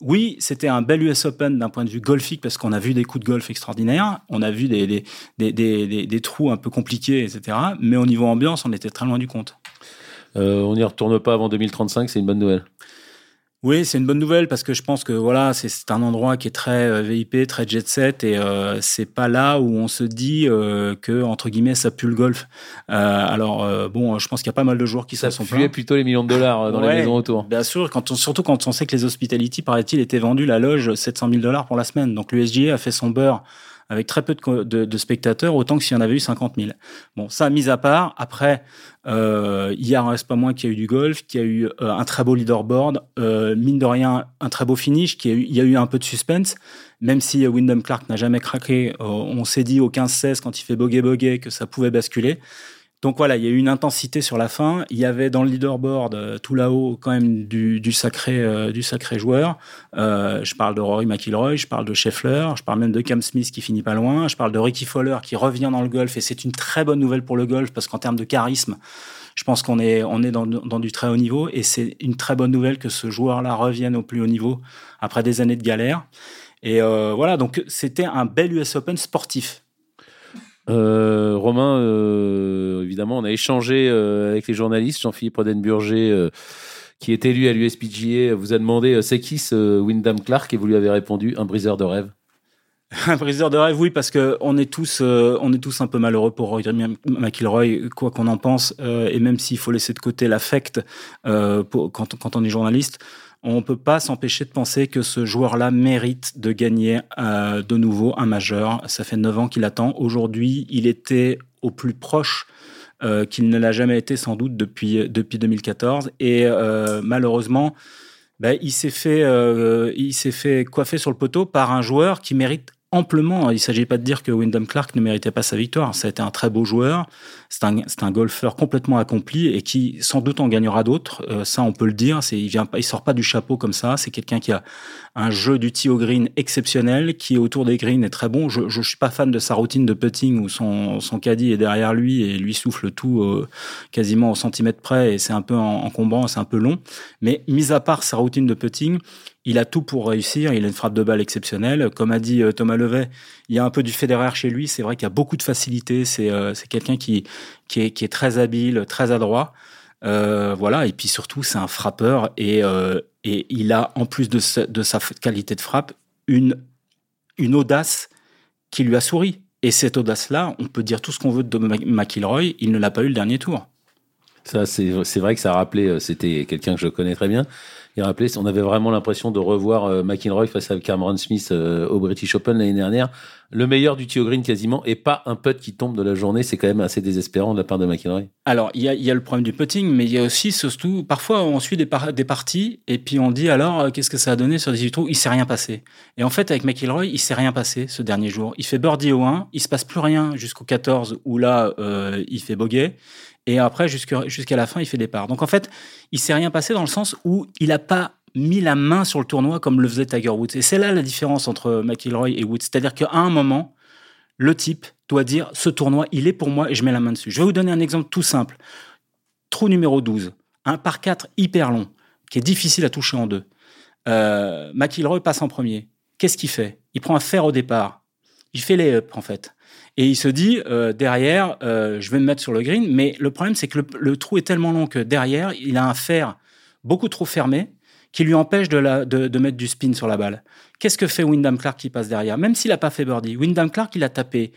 oui, c'était un bel US Open d'un point de vue golfique parce qu'on a vu des coups de golf extraordinaires, on a vu des trous un peu compliqués, etc. Mais au niveau ambiance, on était très loin du compte. Euh, on n'y retourne pas avant 2035, c'est une bonne nouvelle. Oui, c'est une bonne nouvelle parce que je pense que voilà, c'est un endroit qui est très euh, VIP, très jet set et euh, c'est pas là où on se dit euh, que entre guillemets ça pue le golf. Euh, alors euh, bon, je pense qu'il y a pas mal de joueurs qui ça sont plutôt les millions de dollars dans Ouais, les maisons autour. Bien sûr, quand on, surtout quand on sait que les hospitality, paraît-il, étaient vendus la loge 700 000 dollars pour la semaine. Donc l'USGA a fait son beurre avec très peu de, spectateurs, autant que s'il y en avait eu 50 000. Bon, ça, mis à part, après, euh, a reste pas moins qu'il y a eu du golf, qu'il y a eu euh, un très beau leaderboard, euh, mine de rien, un très beau finish, qu'il y, a eu, il y a eu un peu de suspense, même si Wyndham Clark n'a jamais craqué, on s'est dit au 15-16 quand il fait bogey-bogey que ça pouvait basculer. Donc voilà, il y a eu une intensité sur la fin. Il y avait dans le leaderboard euh, tout là-haut quand même du, sacré euh, sacré joueur. Euh, je parle de Rory McIlroy, je parle de Scheffler, je parle même de Cam Smith qui finit pas loin, je parle de Ricky Fowler qui revient dans le golf et c'est une très bonne nouvelle pour le golf parce qu'en termes de charisme, je pense qu'on est on est dans, dans, du très haut niveau et c'est une très bonne nouvelle que ce joueur-là revienne au plus haut niveau après des années de galère. Et voilà, donc c'était un bel US Open sportif euh, Romain, euh, évidemment, on a échangé euh, avec les journalistes. Jean-Philippe Rodenburger, qui est élu à l'USPGA, vous a demandé c'est qui ce Wyndham Clark? Et vous lui avez répondu un briseur de rêve. Un briseur de rêve, oui, parce que on est tous, on est tous un peu malheureux pour Roy McIlroy, quoi qu'on en pense, et même s'il faut laisser de côté l'affect quand, quand on est journaliste, on ne peut pas s'empêcher de penser que ce joueur-là mérite de gagner euh, de nouveau un majeur. Ça fait 9 ans qu'il attend. Aujourd'hui, il était au plus proche euh, qu'il ne l'a jamais été sans doute depuis, depuis 2014. Et euh, malheureusement, ben, il s'est fait, il s'est fait coiffer sur le poteau par un joueur qui mérite amplement. Il ne s'agit pas de dire que Wyndham Clark ne méritait pas sa victoire. Ça a été un très beau joueur. C'est un, un, golfeur complètement accompli et qui sans doute en gagnera d'autres. Euh, ça, on peut le dire. Il vient il sort pas du chapeau comme ça. C'est quelqu'un qui a un jeu du tee au green exceptionnel, qui autour des greens est très bon. Je, ne suis pas fan de sa routine de putting où son, son caddie est derrière lui et lui souffle tout euh, quasiment au centimètre près et c'est un peu encombrant, c'est un peu long. Mais mis à part sa routine de putting, il a tout pour réussir. Il a une frappe de balle exceptionnelle. Comme a dit euh, Thomas Levet, il y a un peu du Federer chez lui. C'est vrai qu'il y a beaucoup de facilité. C'est euh, quelqu'un qui, qui est, qui, est, très habile, très adroit. Euh, voilà. Et puis surtout, c'est un frappeur. Et, et il a, en plus de, de sa qualité de frappe, une, une audace qui lui a souri. Et cette audace-là, on peut dire tout ce qu'on veut de McIlroy, il ne l'a pas eu le dernier tour. Ça, c'est vrai que ça a rappelé, c'était quelqu'un que je connais très bien, il on avait vraiment l'impression de revoir euh, McIlroy face à Cameron Smith euh, au British Open l'année dernière. Le meilleur du tee green quasiment, et pas un putt qui tombe de la journée. C'est quand même assez désespérant de la part de McIlroy. Alors, il y a, le problème du putting, mais il y a aussi, surtout, parfois on suit des, parties et puis on dit alors, euh, qu'est-ce que ça a donné sur 18 trous? Il s'est rien passé. Et en fait, avec McIlroy, il s'est rien passé ce dernier jour. Il fait birdie au 1, il se passe plus rien jusqu'au 14 où là, il fait bogey. Et après, jusqu'à la fin, il fait des. Donc en fait, il s'est rien passé dans le sens où il n'a pas mis la main sur le tournoi comme le faisait Tiger Woods. Et c'est là la différence entre McIlroy et Woods. C'est-à-dire qu'à un moment, le type doit dire ce tournoi, il est pour moi et je mets la main dessus. Je vais vous donner un exemple tout simple. Trou numéro 12, un par 4 hyper long, qui est difficile à toucher en deux. Euh, McIlroy passe en premier. Qu'est-ce qu'il fait? Il prend un fer au départ. Il fait les up en fait. Et il se dit, euh, derrière, euh, je vais me mettre sur le green. Mais le problème, c'est que le, trou est tellement long que derrière, il a un fer beaucoup trop fermé qui lui empêche de, mettre du spin sur la balle. Qu'est-ce que fait Wyndham Clark qui passe derrière? Même s'il n'a pas fait birdie, Wyndham Clark, il a tapé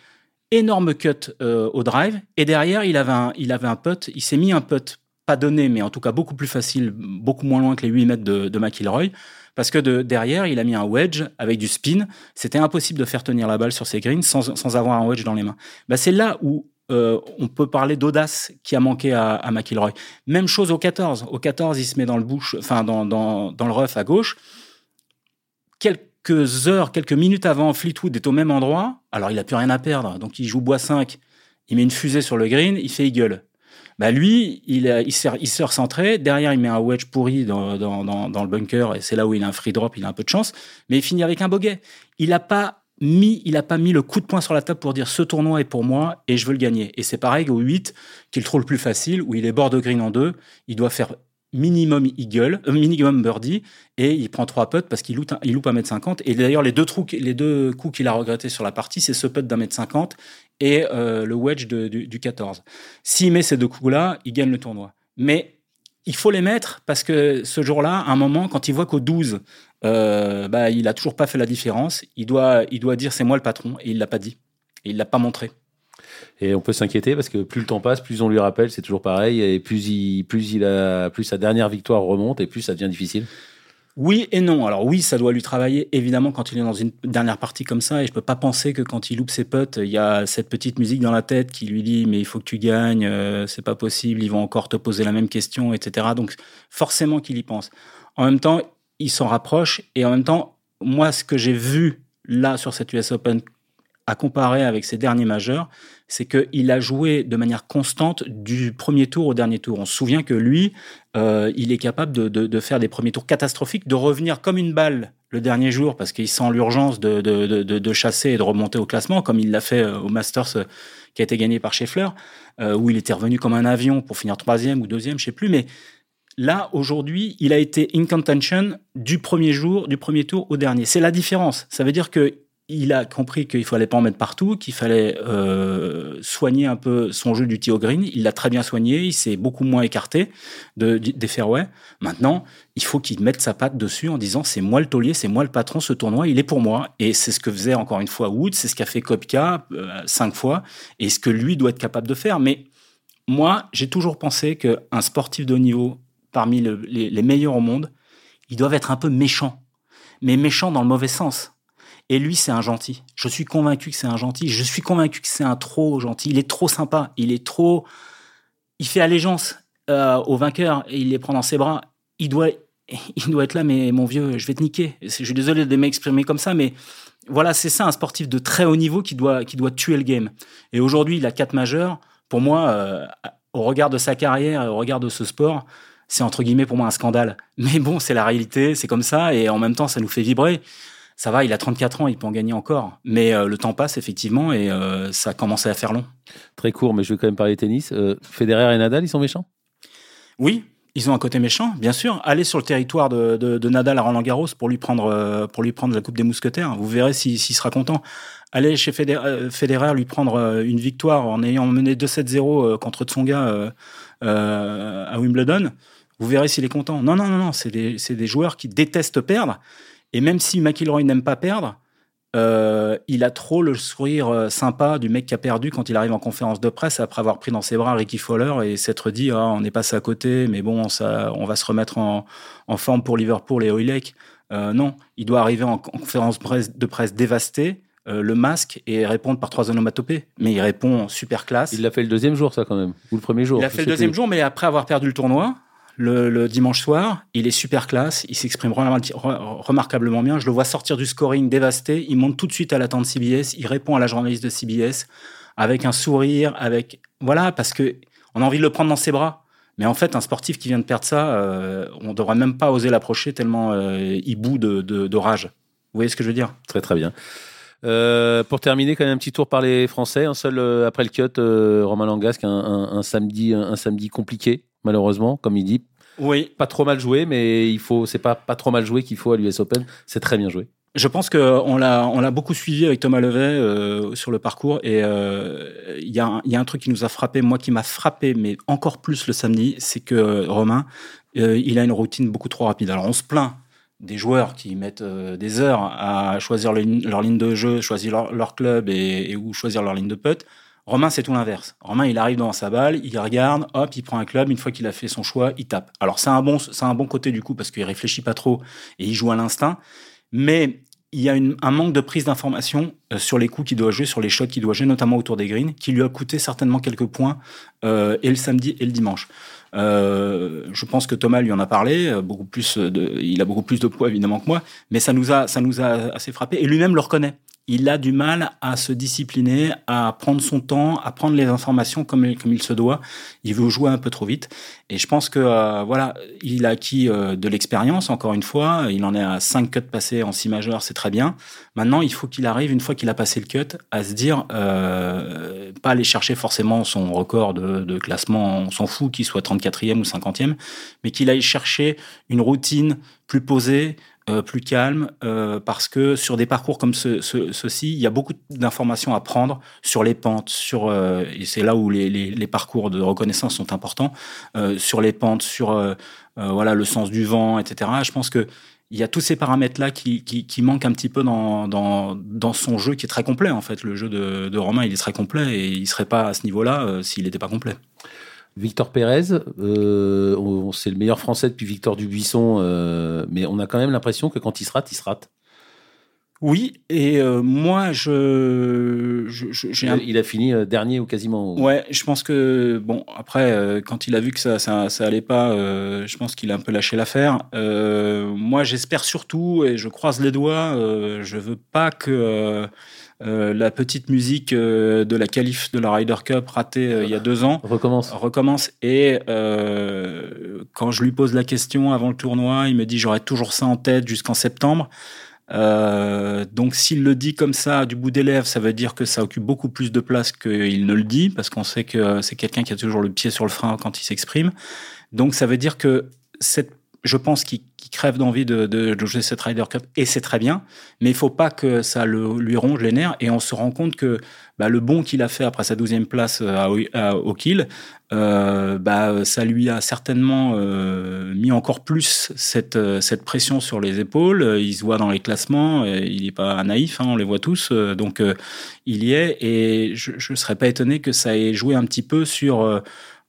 énorme cut euh, au drive et derrière, il avait un, il avait un putt. Il s'est mis un putt pas donné, mais en tout cas beaucoup plus facile, beaucoup moins loin que les 8 mètres de, de McIlroy. Parce que de, derrière, il a mis un wedge avec du spin. C'était impossible de faire tenir la balle sur ses greens sans, avoir un wedge dans les mains. Bah, c'est là où euh, on peut parler d'audace qui a manqué à, McIlroy. Même chose au 14. Au 14, il se met dans le bouche, dans, le rough à gauche. Quelques heures, quelques minutes avant, Fleetwood est au même endroit. Alors il a plus rien à perdre, donc il joue bois 5. Il met une fusée sur le green, il fait eagle. Bah lui, il, s'est, il. Derrière, il met un wedge pourri dans, le bunker et c'est là où il a un free drop, il a un peu de chance. Mais il finit avec un bogey. Il n'a pas mis, il pas mis le coup de poing sur la table pour dire ce tournoi est pour moi et je veux le gagner. Et c'est pareil au 8, qu'il trouve le plus facile, où il est bord de green en deux. Il doit faire minimum eagle, euh, minimum birdie, et il prend trois putts parce qu'il loupe, il loupe un mètre cinquante. Et d'ailleurs, les deux, trous, les deux coups qu'il a regretté sur la partie, c'est ce putt d'un mètre cinquante et euh, le wedge du, du 14. S'il met ces deux coups-là, il gagne le tournoi. Mais il faut les mettre parce que ce jour-là, à un moment, quand il voit qu'au 12, euh, bah, il a toujours pas fait la différence, il doit, il doit dire c'est moi le patron, et il l'a pas dit. Et il l'a pas montré. Et on peut s'inquiéter parce que plus le temps passe, plus on lui rappelle, c'est toujours pareil, et plus il, plus il a, plus sa dernière victoire remonte, et plus ça devient difficile. Oui et non. Alors oui, ça doit lui travailler évidemment quand il est dans une dernière partie comme ça. Et je peux pas penser que quand il loupe ses potes, il y a cette petite musique dans la tête qui lui dit mais il faut que tu gagnes, euh, c'est pas possible, ils vont encore te poser la même question, etc. Donc forcément qu'il y pense. En même temps, il s'en rapproche et en même temps, moi, ce que j'ai vu là sur cette US Open à comparer avec ses derniers majeurs, c'est qu'il a joué de manière constante du premier tour au dernier tour. On se souvient que lui, euh, il est capable de, faire des premiers tours catastrophiques, de revenir comme une balle le dernier jour parce qu'il sent l'urgence de, chasser et de remonter au classement, comme il l'a fait euh, au Masters euh, qui a été gagné par Scheffler, où il était revenu comme un avion pour finir troisième ou deuxième, je sais plus, mais Là, aujourd'hui, il a été in contention du premier jour, du premier tour au dernier. C'est la différence. Ça veut dire que il a compris qu'il fallait pas en mettre partout, qu'il fallait euh, soigner un peu son jeu du tee green. Il l'a très bien soigné, il s'est beaucoup moins écarté de, des fairways. Maintenant, il faut qu'il mette sa patte dessus en disant c'est moi le taulier, c'est moi le patron, ce tournoi, il est pour moi. Et c'est ce que faisait encore une fois Wood, c'est ce qu'a fait Kopka euh, cinq fois, et ce que lui doit être capable de faire. Mais moi, j'ai toujours pensé qu'un sportif de haut niveau, parmi les, les meilleurs au monde, ils doivent être un peu méchants. Mais méchants dans le mauvais sens et lui, c'est un gentil. Je suis convaincu que c'est un gentil. Je suis convaincu que c'est un trop gentil. Il est trop sympa. Il est trop. Il fait allégeance euh, aux vainqueurs et il les prend dans ses bras. Il doit, [laughs] il doit être là, mais mon vieux, je vais te niquer. Je suis désolé de m'exprimer comme ça, mais voilà, c'est ça un sportif de très haut niveau qui doit, qui doit tuer le game. Et aujourd'hui, il a quatre majeurs. Pour moi, euh, au regard de sa carrière, au regard de ce sport, c'est entre guillemets pour moi un scandale. Mais bon, c'est la réalité, c'est comme ça, et en même temps, ça nous fait vibrer ça va, il a 34 ans, il peut en gagner encore. Mais euh, le temps passe effectivement et euh, ça a commencé à faire long. Très court, mais je vais quand même parler tennis. Euh, Federer et Nadal, ils sont méchants? Oui, ils ont un côté méchant, bien sûr. Allez sur le territoire de, Nadal à Roland Garros pour lui prendre pour lui prendre la coupe des mousquetaires. Vous verrez s'il sera content. Allez chez Federer, lui prendre une victoire en ayant mené 2-7-0 contre Tsonga à Wimbledon. Vous verrez s'il est content. Non, non, non, non. C'est des, des joueurs qui détestent perdre et même si McIlroy n'aime pas perdre, euh, il a trop le sourire euh, sympa du mec qui a perdu quand il arrive en conférence de presse après avoir pris dans ses bras Ricky Fowler et s'être dit ah, on est passé à côté, mais bon, ça, on va se remettre en, forme pour Liverpool et Hoylake. Euh, non, il doit arriver en conférence de presse dévastée, le masque et répondre par trois onomatopées. Mais il répond super classe. Il l'a fait le deuxième jour, ça quand même, ou le premier jour. Il a fait le deuxième jour, mais après avoir perdu le tournoi, le, dimanche soir. Il est super classe, il s'exprime remarquablement bien. Je le vois sortir du scoring dévasté. Il monte tout de suite à l'attente CBS. Il répond à la journaliste de CBS avec un sourire, avec voilà, parce que on a envie de le prendre dans ses bras. Mais en fait, un sportif qui vient de perdre ça, euh, on devrait même pas oser l'approcher tellement euh, il bout de, de, rage. Vous voyez ce que je veux dire? Très très bien. Euh, pour terminer, quand même un petit tour par les Français. Un seul après le cut, Romain Langasque, un, samedi, un, samedi compliqué malheureusement, comme il dit. Oui. Pas trop mal joué, mais il faut, c'est pas, pas trop mal joué qu'il faut à l'US Open. C'est très bien joué. Je pense qu'on l'a, on l'a beaucoup suivi avec Thomas Levet euh, sur le parcours et euh, il y, a un, y a un truc qui nous a frappé, moi qui m'a frappé, mais encore plus le samedi, c'est que euh, Romain, il a une routine beaucoup trop rapide. Alors on se plaint des joueurs qui mettent des heures à choisir leur ligne de jeu, choisir leur, club et, et, ou choisir leur ligne de putt. Romain, c'est tout l'inverse. Romain, il arrive dans sa balle, il regarde, hop, il prend un club. Une fois qu'il a fait son choix, il tape. Alors, c'est un bon, un bon côté du coup parce qu'il réfléchit pas trop et il joue à l'instinct. Mais il y a un manque de prise d'information euh, sur les coups qu'il doit jouer, sur les shots qu'il doit jouer, notamment autour des greens, qui lui a coûté certainement quelques points euh, et le samedi et le dimanche. Euh, je pense que Thomas lui en a parlé, beaucoup plus de, il a beaucoup plus de poids évidemment que moi, mais ça nous a, ça nous a assez frappé et lui-même le reconnaît il a du mal à se discipliner, à prendre son temps, à prendre les informations comme, comme il se doit. Il veut jouer un peu trop vite. Et je pense que euh, voilà, il a acquis euh, de l'expérience, encore une fois. Il en est à 5 cuts passés en 6 majeurs, c'est très bien. Maintenant, il faut qu'il arrive, une fois qu'il a passé le cut, à se dire, euh, pas aller chercher forcément son record de, de classement, on s'en fout, qu'il soit 34e ou 50e, mais qu'il aille chercher une routine plus posée, euh, plus calme, euh, parce que sur des parcours comme ce, ceci, il y a beaucoup d'informations à prendre sur les pentes, sur euh, et c'est là où les, les, parcours de reconnaissance sont importants, sur les pentes, sur voilà le sens du vent, etc. Je pense que il y a tous ces paramètres-là qui, qui, manquent un petit peu dans, dans, dans, son jeu qui est très complet en fait. Le jeu de, de Romain, il est très complet et il serait pas à ce niveau-là s'il n'était pas complet. Victor Pérez, c'est le meilleur Français depuis Victor Dubuisson, mais on a quand même l'impression que quand il se rate, il se rate. Oui, et euh, moi, je, il a fini euh, dernier ou quasiment. Ouais, je pense que bon, après, euh, quand il a vu que ça, ça, ça allait pas, je pense qu'il a un peu lâché l'affaire. moi, j'espère surtout, et je croise les doigts, je veux pas que la petite musique de la qualif de la Ryder Cup ratée il y a deux ans recommence. Recommence. Et quand je lui pose la question avant le tournoi, il me dit j'aurai toujours ça en tête jusqu'en septembre. Euh, donc s'il le dit comme ça du bout des lèvres, ça veut dire que ça occupe beaucoup plus de place qu'il ne le dit, parce qu'on sait que c'est quelqu'un qui a toujours le pied sur le frein quand il s'exprime. Donc ça veut dire que cette, je pense qu'il crève d'envie de, de, de, jouer cette Ryder Cup et c'est très bien, mais il faut pas que ça le, lui ronge les nerfs et on se rend compte que bah, le bon qu'il a fait après sa douzième place euh, à, à O'Kill, euh, bah, ça lui a certainement euh, mis encore plus cette, euh, cette pression sur les épaules. Il se voit dans les classements, il n'est pas naïf, hein, on les voit tous, donc il y est et je ne serais pas étonné que ça ait joué un petit peu sur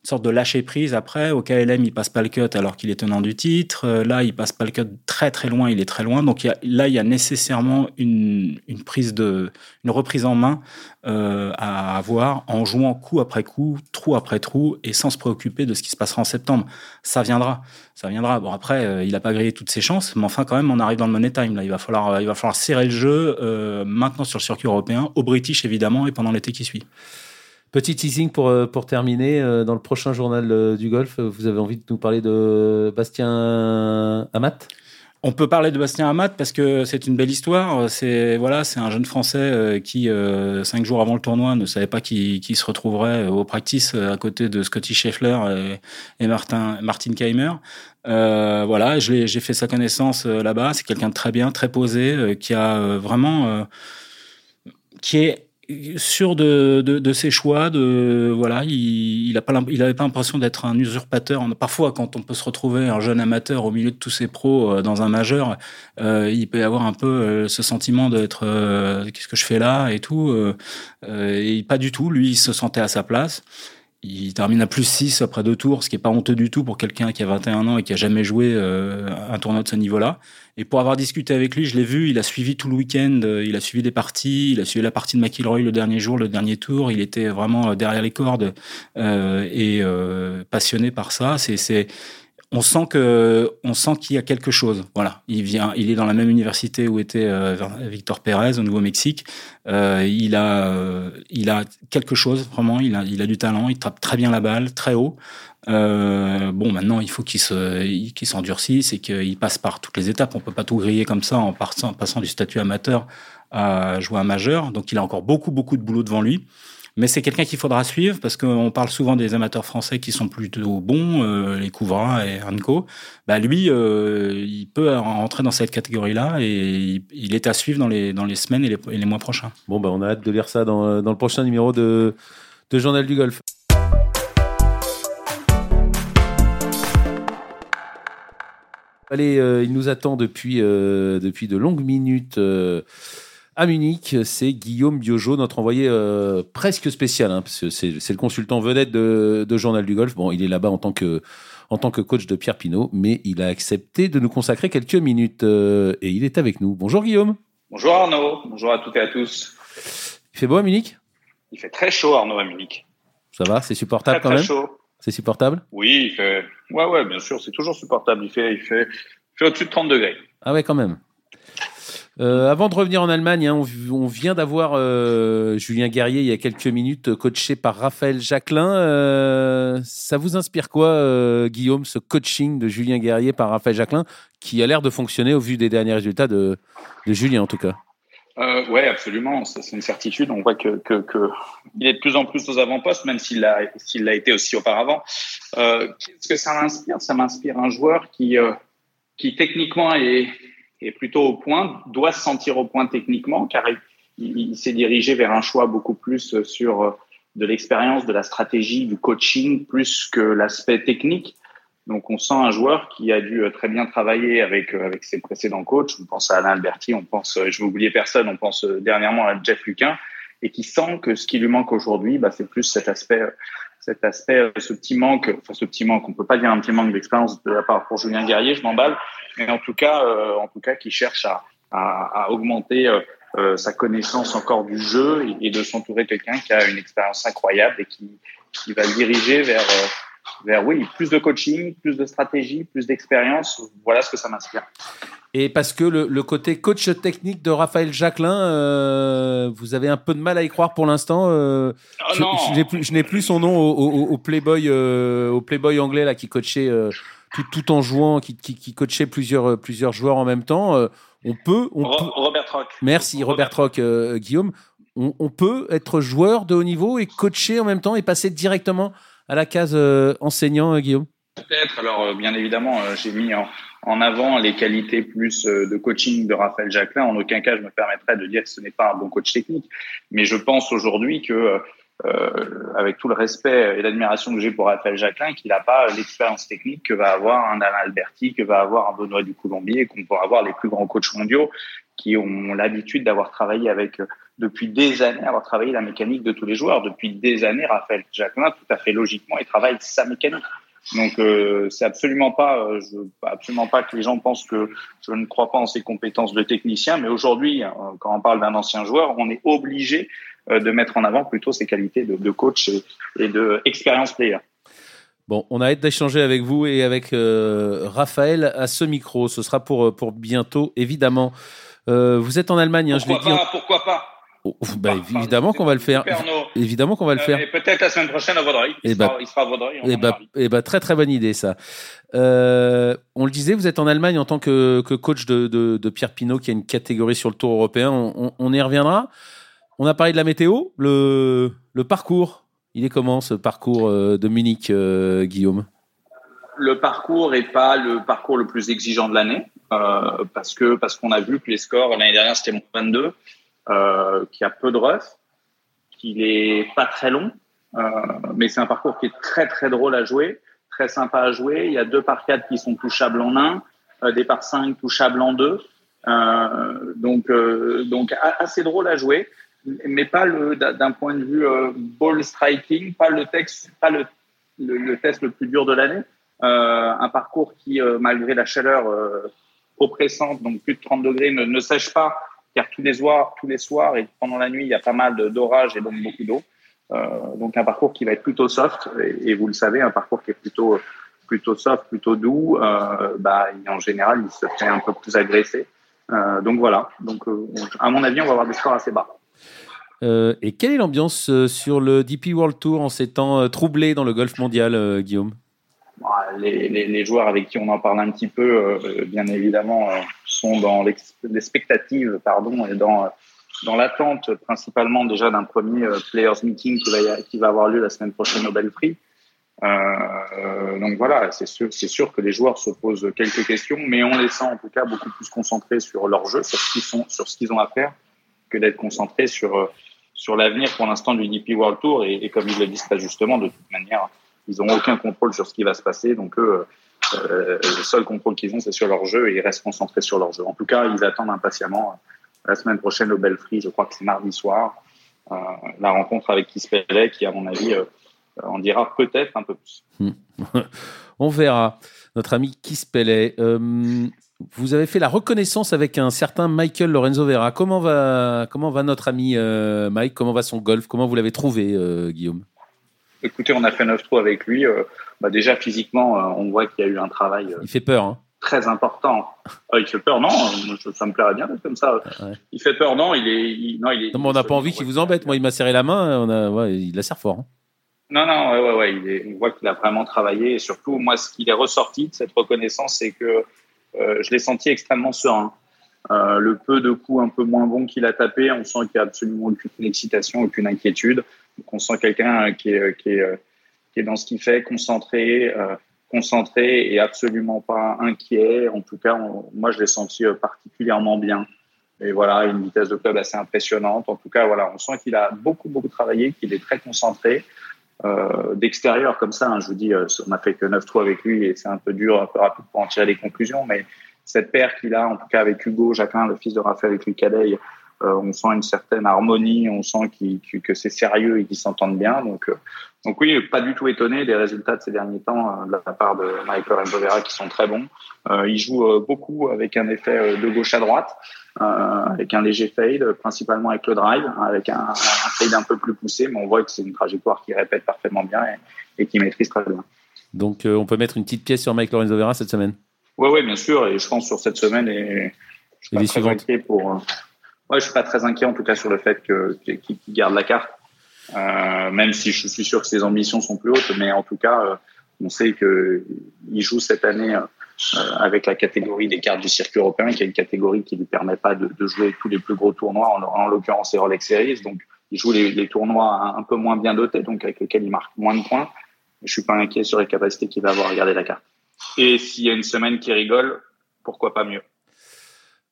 sorte de lâcher prise après. Au KLM, il passe pas le cut alors qu'il est tenant du titre. Euh, là, il passe pas le cut très très loin, il est très loin. Donc là, il y a nécessairement une, une prise de, une reprise en main euh, à avoir en jouant coup après coup, trou après trou, et sans se préoccuper de ce qui se passera en septembre. Ça viendra, ça viendra. Bon après, euh, il a pas grillé toutes ses chances, mais enfin quand même, on arrive dans le money time. Là, il va falloir, il va falloir serrer le jeu maintenant sur le circuit européen, au British évidemment, et pendant l'été qui suit. Petit teasing pour, euh, pour terminer. Euh, dans le prochain journal euh, du golf, vous avez envie de nous parler de Bastien Amat on peut parler de Bastien Amat parce que c'est une belle histoire. C'est voilà, c'est un jeune Français qui cinq jours avant le tournoi ne savait pas qui, se retrouverait au practice à côté de Scotty Scheffler et, Martin Martin Keimer. voilà, j'ai fait sa connaissance là-bas. C'est quelqu'un de très bien, très posé, qui a vraiment qui est sûr de, de, ses choix, de voilà, il, il pas il avait pas l'impression d'être un usurpateur. Parfois, quand on peut se retrouver un jeune amateur au milieu de tous ses pros euh, dans un majeur, euh, il peut avoir un peu euh, ce sentiment d'être qu'est-ce que je fais là et tout. et pas du tout. Lui, il se sentait à sa place. Il termine à plus 6 après deux tours, ce qui est pas honteux du tout pour quelqu'un qui a 21 ans et qui a jamais joué un tournoi de ce niveau-là. Et pour avoir discuté avec lui, je l'ai vu, il a suivi tout le week-end, euh, il a suivi des parties, il a suivi la partie de McIlroy le dernier jour, le dernier tour, il était vraiment euh, derrière les cordes euh, et euh, passionné par ça. C'est, c'est, on sent que, on sent qu'il y a quelque chose. Voilà, il vient, il est dans la même université où était Victor Pérez au Nouveau-Mexique. Euh, il a, il a quelque chose vraiment. Il a, il a du talent. Il tape très bien la balle, très haut. Euh, bon, maintenant, il faut qu'il se, s'endurcisse et qu'il passe par toutes les étapes. On peut pas tout griller comme ça en passant, passant du statut amateur à jouer un majeur. Donc, il a encore beaucoup, beaucoup de boulot devant lui. Mais c'est quelqu'un qu'il faudra suivre parce qu'on parle souvent des amateurs français qui sont plutôt bons, euh, les Couvra et Anko. Bah lui, euh, il peut rentrer dans cette catégorie-là et il, est à suivre dans les, dans les semaines et les, mois prochains. Bon, bah on a hâte de lire ça dans, dans le prochain numéro de, de Journal du Golf. Allez, euh, il nous attend depuis, depuis de longues minutes à Munich. C'est Guillaume Biojo, notre envoyé presque spécial, hein, parce que c'est le consultant vedette de, Journal du Golf. Bon, il est là-bas en tant que en tant que coach de Pierre Pinault, mais il a accepté de nous consacrer quelques minutes et il est avec nous. Bonjour Guillaume. Bonjour Arnaud. Bonjour à toutes et à tous. Il fait beau à Munich? Il fait très chaud Arnaud à Munich. Ça va, c'est supportable quand même? Très chaud. C'est supportable? Oui, il fait. Ouais, ouais, bien sûr, c'est toujours supportable. Il fait, il fait, fait au-dessus de 30 degrés. Ah ouais, quand même. Euh, avant de revenir en Allemagne, hein, on, vient d'avoir euh, Julien Guerrier il y a quelques minutes, coaché par Raphaël Jacquelin. Euh, ça vous inspire quoi, Guillaume, ce coaching de Julien Guerrier par Raphaël Jacquelin, qui a l'air de fonctionner au vu des derniers résultats de, Julien en tout cas? Euh, oui, absolument. C'est une certitude. On voit que, que, est de plus en plus aux avant-postes, même s'il s'il l'a été aussi auparavant. Qu'est-ce que ça m'inspire? Ça m'inspire un joueur qui qui techniquement est est plutôt au point, doit se sentir au point techniquement, car il, s'est dirigé vers un choix beaucoup plus sur euh, de l'expérience, de la stratégie, du coaching, plus que l'aspect technique. Donc on sent un joueur qui a dû euh, très bien travailler avec euh, avec ses précédents coachs. On pense à Alain Alberti, on pense, euh, je vais oublier personne, on pense dernièrement à Jeff Luquin, et qui sent que ce qui lui manque aujourd'hui, bah, c'est plus cet aspect cet aspect, ce petit manque, enfin ce petit manque, on peut pas dire un petit manque d'expérience de la part pour Julien Guerrier, je m'emballe, mais en tout cas, en tout cas, qui cherche à, à, à augmenter sa connaissance encore du jeu et, de s'entourer de quelqu'un qui a une expérience incroyable et qui, qui va diriger vers vers oui, plus de coaching, plus de stratégie, plus d'expérience. Voilà ce que ça m'inspire. Et parce que le, côté coach technique de Raphaël Jacquelin, euh, vous avez un peu de mal à y croire pour l'instant. Euh, oh je, n'ai plus, son nom au, Playboy, euh, au Playboy anglais là qui coachait tout, en jouant, qui, qui, coachait plusieurs, plusieurs joueurs en même temps. on peut, Robert Rock. Merci Robert, Rock, Guillaume. on, peut être joueur de haut niveau et coacher en même temps et passer directement à la case euh, enseignant, euh, Guillaume? Peut-être. Alors, euh, bien évidemment, j'ai mis en, avant les qualités plus de coaching de Raphaël Jacquelin. En aucun cas, je me permettrais de dire que ce n'est pas un bon coach technique. Mais je pense aujourd'hui que, avec tout le respect et l'admiration que j'ai pour Raphaël Jacquelin, qu'il n'a pas l'expérience technique que va avoir un Alain Alberti, que va avoir un Benoît du Colombier, qu'on pourra avoir les plus grands coachs mondiaux qui ont l'habitude d'avoir travaillé avec depuis des années avoir travaillé la mécanique de tous les joueurs. Depuis des années, Raphaël Jacquelin, tout à fait logiquement, il travaille sa mécanique. Donc euh, c'est absolument pas, euh, absolument pas que les gens pensent que je ne crois pas en ses compétences de technicien, mais aujourd'hui, euh, quand on parle d'un ancien joueur, on est obligé euh, de mettre en avant plutôt ses qualités de, de coach et, et de expérience player. Bon, on a hâte d'échanger avec vous et avec Raphaël à ce micro. Ce sera pour pour bientôt, évidemment. vous êtes en Allemagne, hein, je l'ai dit. Pourquoi pas Oh, bah, évidemment qu'on va le faire. Évidemment qu'on va le faire. Euh, peut-être la semaine prochaine à Vaudreuil. Il, eh bah, sera, à Vaudreuil. Et eh bah, et eh bah, très très bonne idée ça. Euh, on le disait, vous êtes en Allemagne en tant que, que coach de, de, de, Pierre Pinot, qui a une catégorie sur le Tour européen. On, on, y reviendra. On a parlé de la météo, le, parcours. Il est comment ce parcours euh, de Munich, euh, Guillaume? Le parcours est pas le parcours le plus exigeant de l'année euh, parce que parce qu'on a vu que les scores l'année dernière c'était moins 22 euh, qui a peu de rough, qu'il est pas très long, mais c'est un parcours qui est très très drôle à jouer, très sympa à jouer. Il y a deux par quatre qui sont touchables en un, des par cinq touchables en deux. Donc, donc assez drôle à jouer, mais pas le d'un point de vue euh, ball striking, pas le texte, pas le, le, test le plus dur de l'année. un parcours qui, malgré la chaleur oppressante, donc plus de 30 degrés, ne, sèche pas car tous les soirs, tous les soirs et pendant la nuit, il y a pas mal d'orage et donc beaucoup d'eau. Euh, donc un parcours qui va être plutôt soft et, vous le savez, un parcours qui est plutôt plutôt soft, plutôt doux, euh, bah, en général, il se fait un peu plus agressé. Euh, donc voilà. Donc euh, à mon avis, on va avoir des scores assez bas. Euh, et quelle est l'ambiance sur le DP World Tour en ces temps troublés dans le golf mondial, Guillaume? Bah, les, joueurs avec qui on en parle un petit peu, bien évidemment, sont dans l'expectative pardon, et dans, dans l'attente principalement déjà d'un premier euh, Players Meeting qui va, qui va avoir lieu la semaine prochaine au Belfry. Euh, donc voilà, c'est sûr, c'est sûr que les joueurs se posent quelques questions, mais on les sent en tout cas beaucoup plus concentrés sur leur jeu, sur ce qu'ils sont, sur ce qu'ils ont à faire, que d'être concentrés sur euh, sur l'avenir pour l'instant du DP World Tour. Et, comme ils le disent très justement, de toute manière, ils n'ont aucun contrôle sur ce qui va se passer. Donc eux, euh, le seul contrôle qu'ils ont, c'est sur leur jeu et ils restent concentrés sur leur jeu. En tout cas, ils attendent impatiemment euh, la semaine prochaine au Belfry, je crois que c'est mardi soir, euh, la rencontre avec Kispellet qui, à mon avis, en dira peut-être un peu plus. [laughs] On verra. Notre ami Kispellet. Vous avez fait la reconnaissance avec un certain Michael Lorenzo Vera. Comment va, comment va notre ami Mike? Comment va son golf? Comment vous l'avez trouvé, Guillaume? Écoutez, on a fait neuf trous avec lui. Euh, bah déjà physiquement, euh, on voit qu'il y a eu un travail. Euh, il fait peur. Hein. Très important. il fait peur, non Ça me plairait bien d'être comme ça. Il fait peur, non Il est, non, il est. Non, on n'a pas envie qu'il vous embête. Moi, il m'a serré la main. On a, ouais, il la serre fort. Hein. Non, non, ouais, ouais, ouais. Il est, on voit qu'il a vraiment travaillé. Et surtout, moi, ce qu'il est ressorti de cette reconnaissance, c'est que je l'ai senti extrêmement serein. Euh, le peu de coups un peu moins bons qu'il a tapé, on sent qu'il n'y a absolument aucune excitation, aucune inquiétude. Donc on sent quelqu'un qui est, qui, est, dans ce qu'il fait, concentré, euh, concentré et absolument pas inquiet. En tout cas, moi je l'ai senti euh, particulièrement bien. Et voilà, une vitesse de club assez impressionnante. En tout cas, voilà, on sent qu'il a beaucoup beaucoup travaillé, qu'il est très concentré. Euh, d'extérieur comme ça, hein, je vous dis, on a fait que 9 trous avec lui et c'est un peu dur, un peu rapide pour en tirer les conclusions, mais cette paire qu'il a, en tout cas avec Hugo Jacquin, le fils de Raphaël et lui Cadet, on sent une certaine harmonie, on sent que c'est sérieux et qu'ils s'entendent bien. Donc, donc oui, pas du tout étonné des résultats de ces derniers temps de la part de Michael Envovera qui sont très bons. il joue beaucoup avec un effet de gauche à droite, avec un léger fade, principalement avec le drive, avec un, un, fade un peu plus poussé, mais on voit que c'est une trajectoire qui répète parfaitement bien et, et qui maîtrise très bien. Donc, on peut mettre une petite pièce sur Mike Lorenzo Vera cette semaine? Oui, oui, bien sûr. Et je pense sur cette semaine, et je suis pas très inquiet pour. Euh, ouais, je suis pas très inquiet en tout cas sur le fait qu'il garde la carte. Euh, même si je suis sûr que ses ambitions sont plus hautes, mais en tout cas, euh, on sait que il joue cette année euh, avec la catégorie des cartes du circuit européen, qui est une catégorie qui lui permet pas de, jouer tous les plus gros tournois, en, en l'occurrence les Rolex Series. Donc, il joue les, tournois un peu moins bien dotés, donc avec lesquels il marque moins de points. Je suis pas inquiet sur les capacités qu'il va avoir à garder la carte. Et s'il y a une semaine qui rigole, pourquoi pas mieux?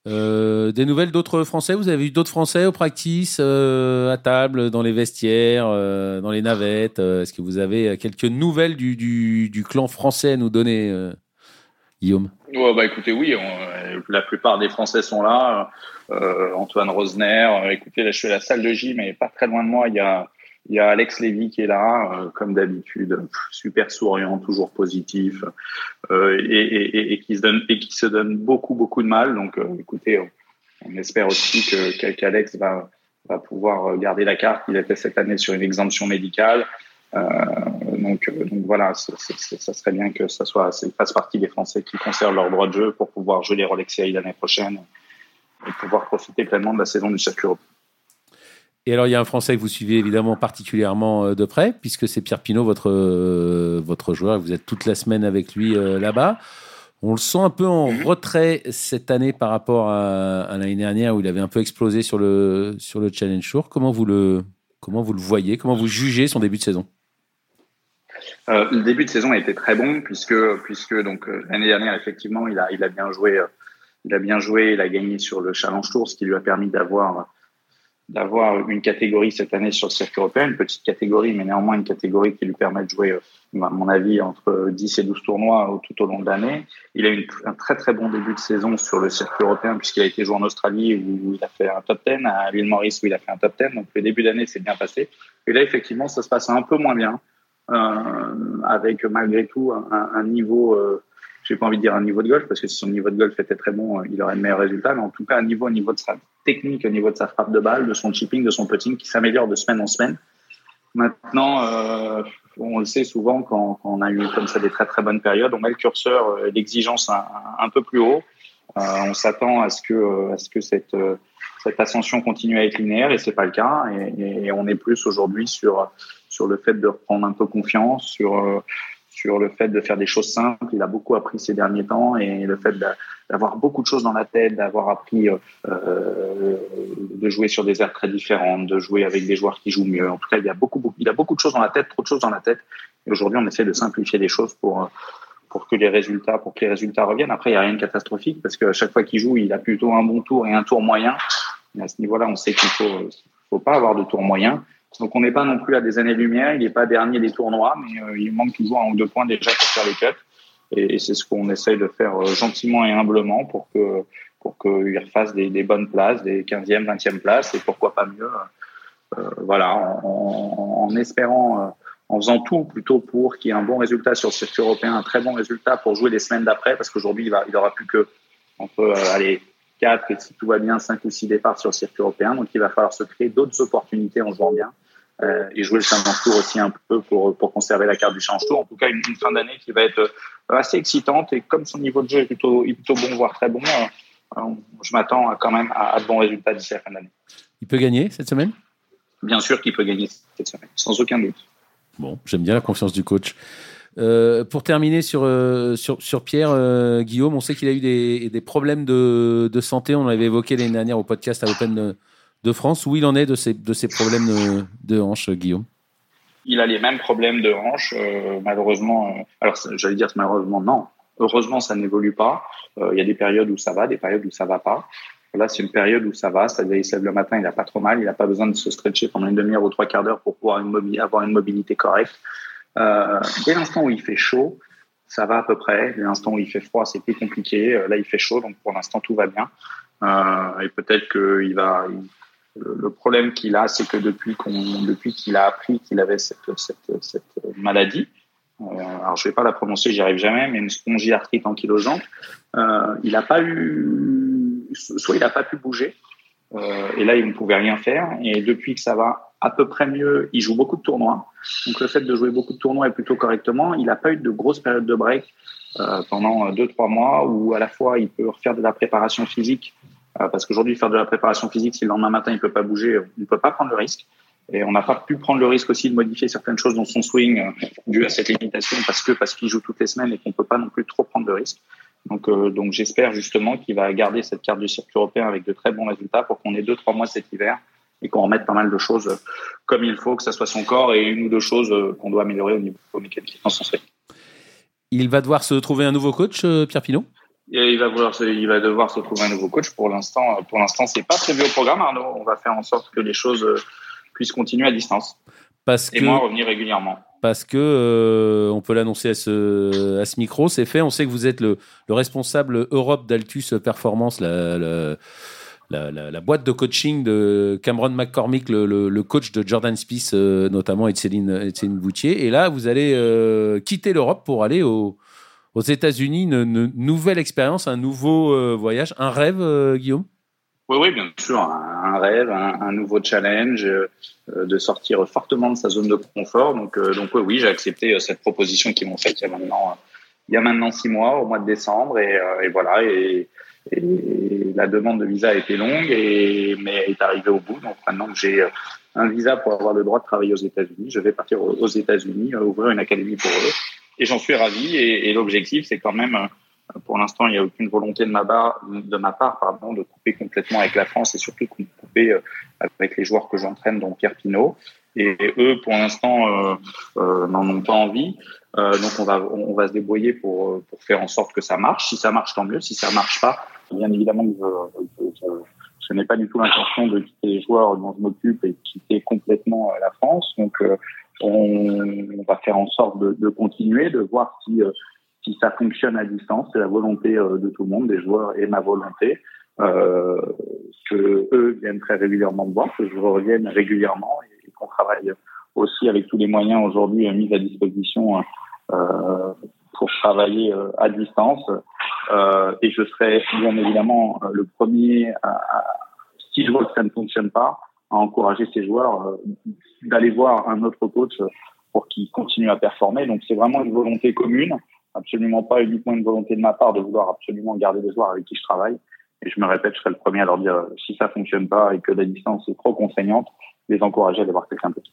Euh, des nouvelles d'autres Français? Vous avez vu d'autres Français au practice, euh, à table, dans les vestiaires, euh, dans les navettes? Euh, Est-ce que vous avez quelques nouvelles du, clan français à nous donner, euh, Guillaume ouais, bah Écoutez, oui, on, la plupart des Français sont là. Antoine Rosner, écoutez, là je suis à la salle de gym, mais pas très loin de moi, il y a il y a Alex Lévy qui est là, euh, comme d'habitude, super souriant, toujours positif, euh, et, et, et, qui se donne et qui se donne beaucoup beaucoup de mal. Donc, euh, écoutez, on, espère aussi qu'Alex va va pouvoir garder la carte. Il était cette année sur une exemption médicale. Euh, donc, donc voilà, ça serait bien que ça soit, fasse partie des Français qui conservent leur droit de jeu pour pouvoir jouer les Rolex Series l'année prochaine et pouvoir profiter pleinement de la saison du circuit européen. Et alors, il y a un Français que vous suivez évidemment particulièrement euh, de près, puisque c'est Pierre Pinot, votre, euh, votre joueur, et vous êtes toute la semaine avec lui euh, là-bas. On le sent un peu en retrait cette année par rapport à, à l'année dernière où il avait un peu explosé sur le, sur le Challenge Tour. Comment vous le, comment vous le voyez? Comment vous jugez son début de saison? Euh, Le début de saison a été très bon puisque, puisque donc l'année dernière, effectivement, il a, il a bien joué. Il a bien joué, il a gagné sur le Challenge Tour, ce qui lui a permis d'avoir d'avoir une catégorie cette année sur le circuit européen, une petite catégorie, mais néanmoins une catégorie qui lui permet de jouer, euh, à mon avis, entre 10 et 12 tournois tout au long de l'année. Il a eu un très très bon début de saison sur le circuit européen puisqu'il a été joué en Australie où il a fait un top 10, à l'île Maurice où il a fait un top 10. Donc le début d'année s'est bien passé. Et là, effectivement, ça se passe un peu moins bien, euh, avec malgré tout un, un niveau... Euh, j'ai pas envie de dire un niveau de golf parce que si son niveau de golf était très bon, euh, il aurait de meilleurs résultats. Mais en tout cas, un niveau, au niveau de sa technique, au niveau de sa frappe de balle, de son chipping, de son putting, qui s'améliore de semaine en semaine. Maintenant, euh, on le sait souvent quand, on a eu comme ça des très très bonnes périodes, on met le curseur, euh, l'exigence un, peu plus haut. Euh, on s'attend à ce que euh, cette ascension continue à être linéaire et c'est pas le cas. Et on est plus aujourd'hui sur sur le fait de reprendre un peu confiance, sur sur le fait de faire des choses simples. Il a beaucoup appris ces derniers temps et le fait d'avoir beaucoup de choses dans la tête, d'avoir appris euh, de jouer sur des aires très différentes, de jouer avec des joueurs qui jouent mieux. En tout cas, il a beaucoup, beaucoup, il a beaucoup de choses dans la tête, trop de choses dans la tête. Et aujourd'hui, on essaie de simplifier les choses pour pour que les résultats, pour que les résultats reviennent. Après, il n'y a rien de catastrophique parce que chaque fois qu'il joue, il a plutôt un bon tour et un tour moyen. À ce niveau-là, on sait qu'il faut, faut pas avoir de tour moyen. Donc on n'est pas non plus à des années-lumière, il n'est pas dernier des tournois, mais euh, il manque toujours un ou deux points déjà pour faire les cuts. Et, c'est ce qu'on essaye de faire euh, gentiment et humblement pour que pour qu'il refasse des, bonnes places, des 15e, 20e places, et pourquoi pas mieux. Euh, voilà, en, espérant, en faisant tout plutôt pour qu'il y ait un bon résultat sur le circuit européen, un très bon résultat pour jouer les semaines d'après, parce qu'aujourd'hui il il aura plus que entre euh, allez 4 et si tout va bien 5 ou 6 départs sur le circuit européen, donc il va falloir se créer d'autres opportunités en jouant bien euh, et jouer le Challenge Tour aussi un peu pour, pour conserver la carte du Challenge Tour. En tout cas, une, une fin d'année qui va être euh, assez excitante et comme son niveau de jeu est plutôt, est plutôt bon, voire très bon, euh, je m'attends quand même à, à, de bons résultats d'ici la fin d'année. Il peut gagner cette semaine? Bien sûr qu'il peut gagner cette semaine, sans aucun doute. Bon, j'aime bien la confiance du coach. Euh, pour terminer sur, euh, sur, sur, Pierre, euh, Guillaume, on sait qu'il a eu des, des problèmes de, de, santé. On l'avait évoqué l'année dernière au podcast à l'Open de, France. Où il en est de ces, de ces problèmes de, de hanche, Guillaume? Il a les mêmes problèmes de hanche. Euh, malheureusement, euh, alors j'allais dire malheureusement, non. Heureusement, ça n'évolue pas. Il y a des périodes où ça va, des périodes où ça va pas. Là, c'est une période où ça va. C'est-à-dire, il se lève le matin, il n'a pas trop mal, il n'a pas besoin de se stretcher pendant une demi-heure ou trois quarts d'heure pour pouvoir avoir une mobilité correcte. Euh, dès l'instant où il fait chaud, ça va à peu près. Dès l'instant où il fait froid, c'est plus compliqué. Euh, là, il fait chaud, donc pour l'instant, tout va bien. Euh, et peut-être qu'il va, le, problème qu'il a, c'est que depuis qu'il a appris qu'il avait cette, maladie, euh, alors je vais pas la prononcer, j'y arrive jamais, mais une spongiarthrite ankylosante, euh, il n'a pas eu, soit il n'a pas pu bouger, euh, et là il ne pouvait rien faire, et depuis que ça va à peu près mieux, il joue beaucoup de tournois, donc le fait de jouer beaucoup de tournois et plutôt correctement, il n'a pas eu de grosses périodes de break euh, pendant deux trois mois où à la fois il peut refaire de la préparation physique, parce qu'aujourd'hui faire de la préparation physique, si le lendemain matin il peut pas bouger, on ne peut pas prendre le risque. Et on n'a pas pu prendre le risque aussi de modifier certaines choses dans son swing euh, dû à cette limitation parce que parce qu'il joue toutes les semaines et qu'on peut pas non plus trop prendre de risques. Donc, euh, donc j'espère justement qu'il va garder cette carte du circuit européen avec de très bons résultats pour qu'on ait deux trois mois cet hiver et qu'on remette pas mal de choses comme il faut, que ça soit son corps et une ou deux choses euh, qu'on doit améliorer au niveau mécanique dans son swing. Il va devoir se trouver un nouveau coach, Pierre Il va, vouloir, il va devoir se trouver un nouveau coach. Pour l'instant, pour l'instant, c'est pas prévu au programme, Arnaud. On va faire en sorte que les choses puisse continuer à distance. Parce et moi revenir régulièrement. Parce que euh, on peut l'annoncer à ce, à ce micro, c'est fait. On sait que vous êtes le, le responsable Europe d'Altus Performance, la, la, la, boîte de coaching de Cameron McCormick, le, le, coach de Jordan Spieth euh, notamment et de Céline, et Céline Boutier. Et là, vous allez euh, quitter l'Europe pour aller au, aux États-Unis, une, nouvelle expérience, un nouveau voyage, un rêve, Guillaume? Oui, oui, bien sûr, un, rêve, un, nouveau challenge, euh, de sortir fortement de sa zone de confort. Donc, euh, donc oui, j'ai accepté euh, cette proposition qu'ils m'ont faite il y a maintenant, il y a maintenant six mois, au mois de décembre, et, voilà. Et, la demande de visa a été longue, et, mais elle est arrivée au bout. Donc maintenant que j'ai un visa pour avoir le droit de travailler aux États-Unis, je vais partir aux États-Unis, ouvrir une académie pour eux, et j'en suis ravi. Et, l'objectif, c'est quand même pour l'instant, il n'y a aucune volonté de ma, part, pardon, de couper complètement avec la France et surtout de couper euh, avec les joueurs que j'entraîne, dont Pierre Pinot. Et eux, pour l'instant, euh, euh, n'en ont pas envie. donc, on va, se débrouiller pour, faire en sorte que ça marche. Si ça marche, tant mieux. Si ça marche pas, bien évidemment, je, je, je n'ai pas du tout l'intention de quitter les joueurs dont je m'occupe et de quitter complètement la France. Donc, on, va faire en sorte de, de continuer, de voir si si ça fonctionne à distance, c'est la volonté euh, de tout le monde, des joueurs et ma volonté, euh, que eux viennent très régulièrement me voir, que je revienne régulièrement et, qu'on travaille aussi avec tous les moyens aujourd'hui mis à disposition euh, pour travailler euh, à distance. Euh, et je serai bien évidemment le premier, à, si je vois que ça ne fonctionne pas, à encourager ces joueurs d'aller voir un autre coach pour qu'ils continuent à performer. Donc c'est vraiment une volonté commune absolument pas uniquement une volonté de ma part de vouloir absolument garder les joueurs avec qui je travaille. Et je me répète, je serai le premier à leur dire si ça fonctionne pas et que la distance est trop contraignante, les encourager à aller voir quelqu'un d'autre.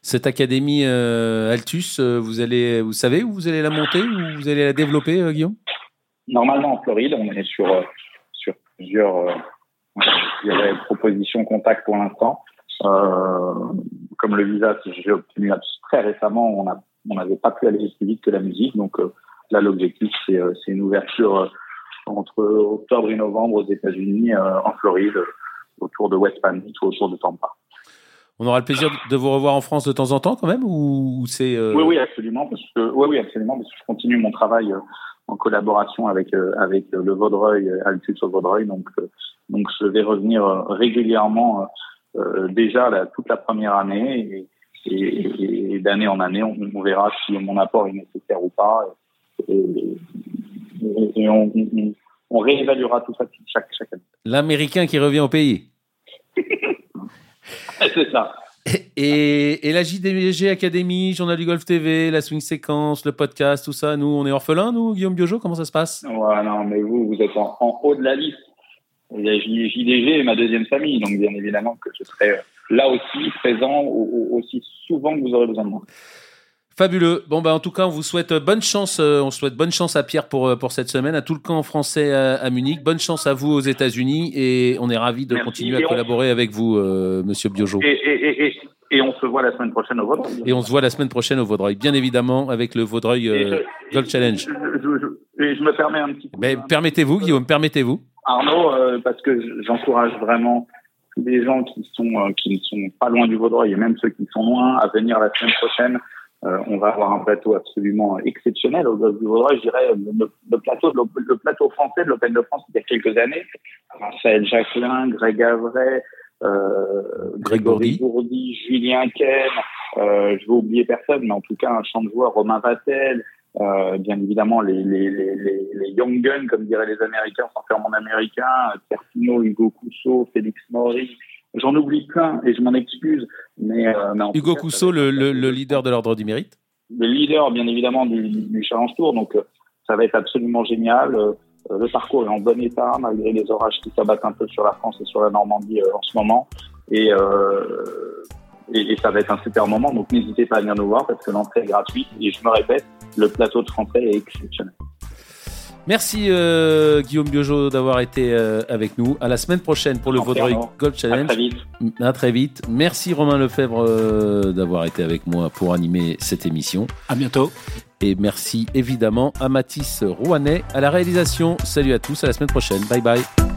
Cette académie euh, Altus, euh, vous allez, vous savez où vous allez la monter ou vous allez la développer, euh, Guillaume? Normalement en Floride, on est sur sur plusieurs propositions contact pour l'instant. comme le visa que j'ai obtenu très récemment, on n'avait pas pu aller plus vite que la musique, donc Là, l'objectif, c'est euh, une ouverture euh, entre octobre et novembre aux États-Unis, euh, en Floride, autour de West Palm Beach ou autour de Tampa. On aura le plaisir de vous revoir en France de temps en temps, quand même, ou c'est Oui, oui, absolument, parce que oui, oui, absolument, parce que je continue mon travail en collaboration avec avec le Vaudreuil, Altus au Vaudreuil, donc donc je vais revenir régulièrement déjà toute la première année et, et, d'année en année, on, on, verra si mon apport est nécessaire ou pas et, on, réévaluera tout ça chaque, chaque année. L'Américain qui revient au pays. [laughs] C'est ça. [laughs] Et, la JDG Academy, Journal du Golf TV, la Swing Séquence, le podcast, tout ça, nous, on est orphelins, nous, Guillaume Biojo, comment ça se passe? Ouais, non, mais vous, vous êtes en, haut de la liste. JDG est ma deuxième famille, donc bien évidemment que je serai là aussi présent aussi souvent que vous aurez besoin de moi. Fabuleux. Bon bah en tout cas on vous souhaite bonne chance. Euh, on souhaite bonne chance à Pierre pour euh, pour cette semaine, à tout le camp français à, Munich. Bonne chance à vous aux États-Unis et on est ravi de continuer à collaborer avec vous, euh, Monsieur Biojo. Et, on se voit la semaine prochaine au Vaudreuil. Et on se voit la semaine prochaine au Vaudreuil, bien évidemment avec le Vaudreuil Golf Challenge. Je, je, me permets un petit. Mais permettez-vous, Guillaume, permettez-vous. Arnaud, parce que j'encourage vraiment les gens qui sont qui ne sont pas loin du Vaudreuil et même ceux qui sont loin à venir la semaine prochaine euh, on va avoir un plateau absolument exceptionnel au du Vaudreuil. Je dirais le, plateau, le, plateau français de l'Open de France il y a quelques années. Raphaël Jacquelin, Greg Avray, Grégory Gourdy, Julien Ken, je vais oublier personne, mais en tout cas un champ de joueurs, Romain Vatel, euh, bien évidemment les, les, les, les, young guns, comme diraient les Américains, sans faire mon américain, Terpino, Hugo Cousseau, Félix Maury. J'en oublie plein et je m'en excuse. Mais, euh, Hugo Cousseau, le, le, leader de l'ordre du mérite Le leader, bien évidemment, du, du Challenge Tour. Donc, euh, ça va être absolument génial. Euh, le parcours est en bon état, malgré les orages qui s'abattent un peu sur la France et sur la Normandie en ce moment. Et et, ça va être un super moment. Donc n'hésitez pas à venir nous voir parce que l'entrée est gratuite. Et je me répète, le plateau de français est exceptionnel. Merci euh, Guillaume Biojo d'avoir été euh, avec nous. À la semaine prochaine pour le Vaudreuil Golf Challenge. À très vite. À très vite. Merci Romain Lefebvre euh, d'avoir été avec moi pour animer cette émission. À bientôt. Et merci évidemment à Mathis Rouanet à la réalisation. Salut à tous, à la semaine prochaine. Bye bye.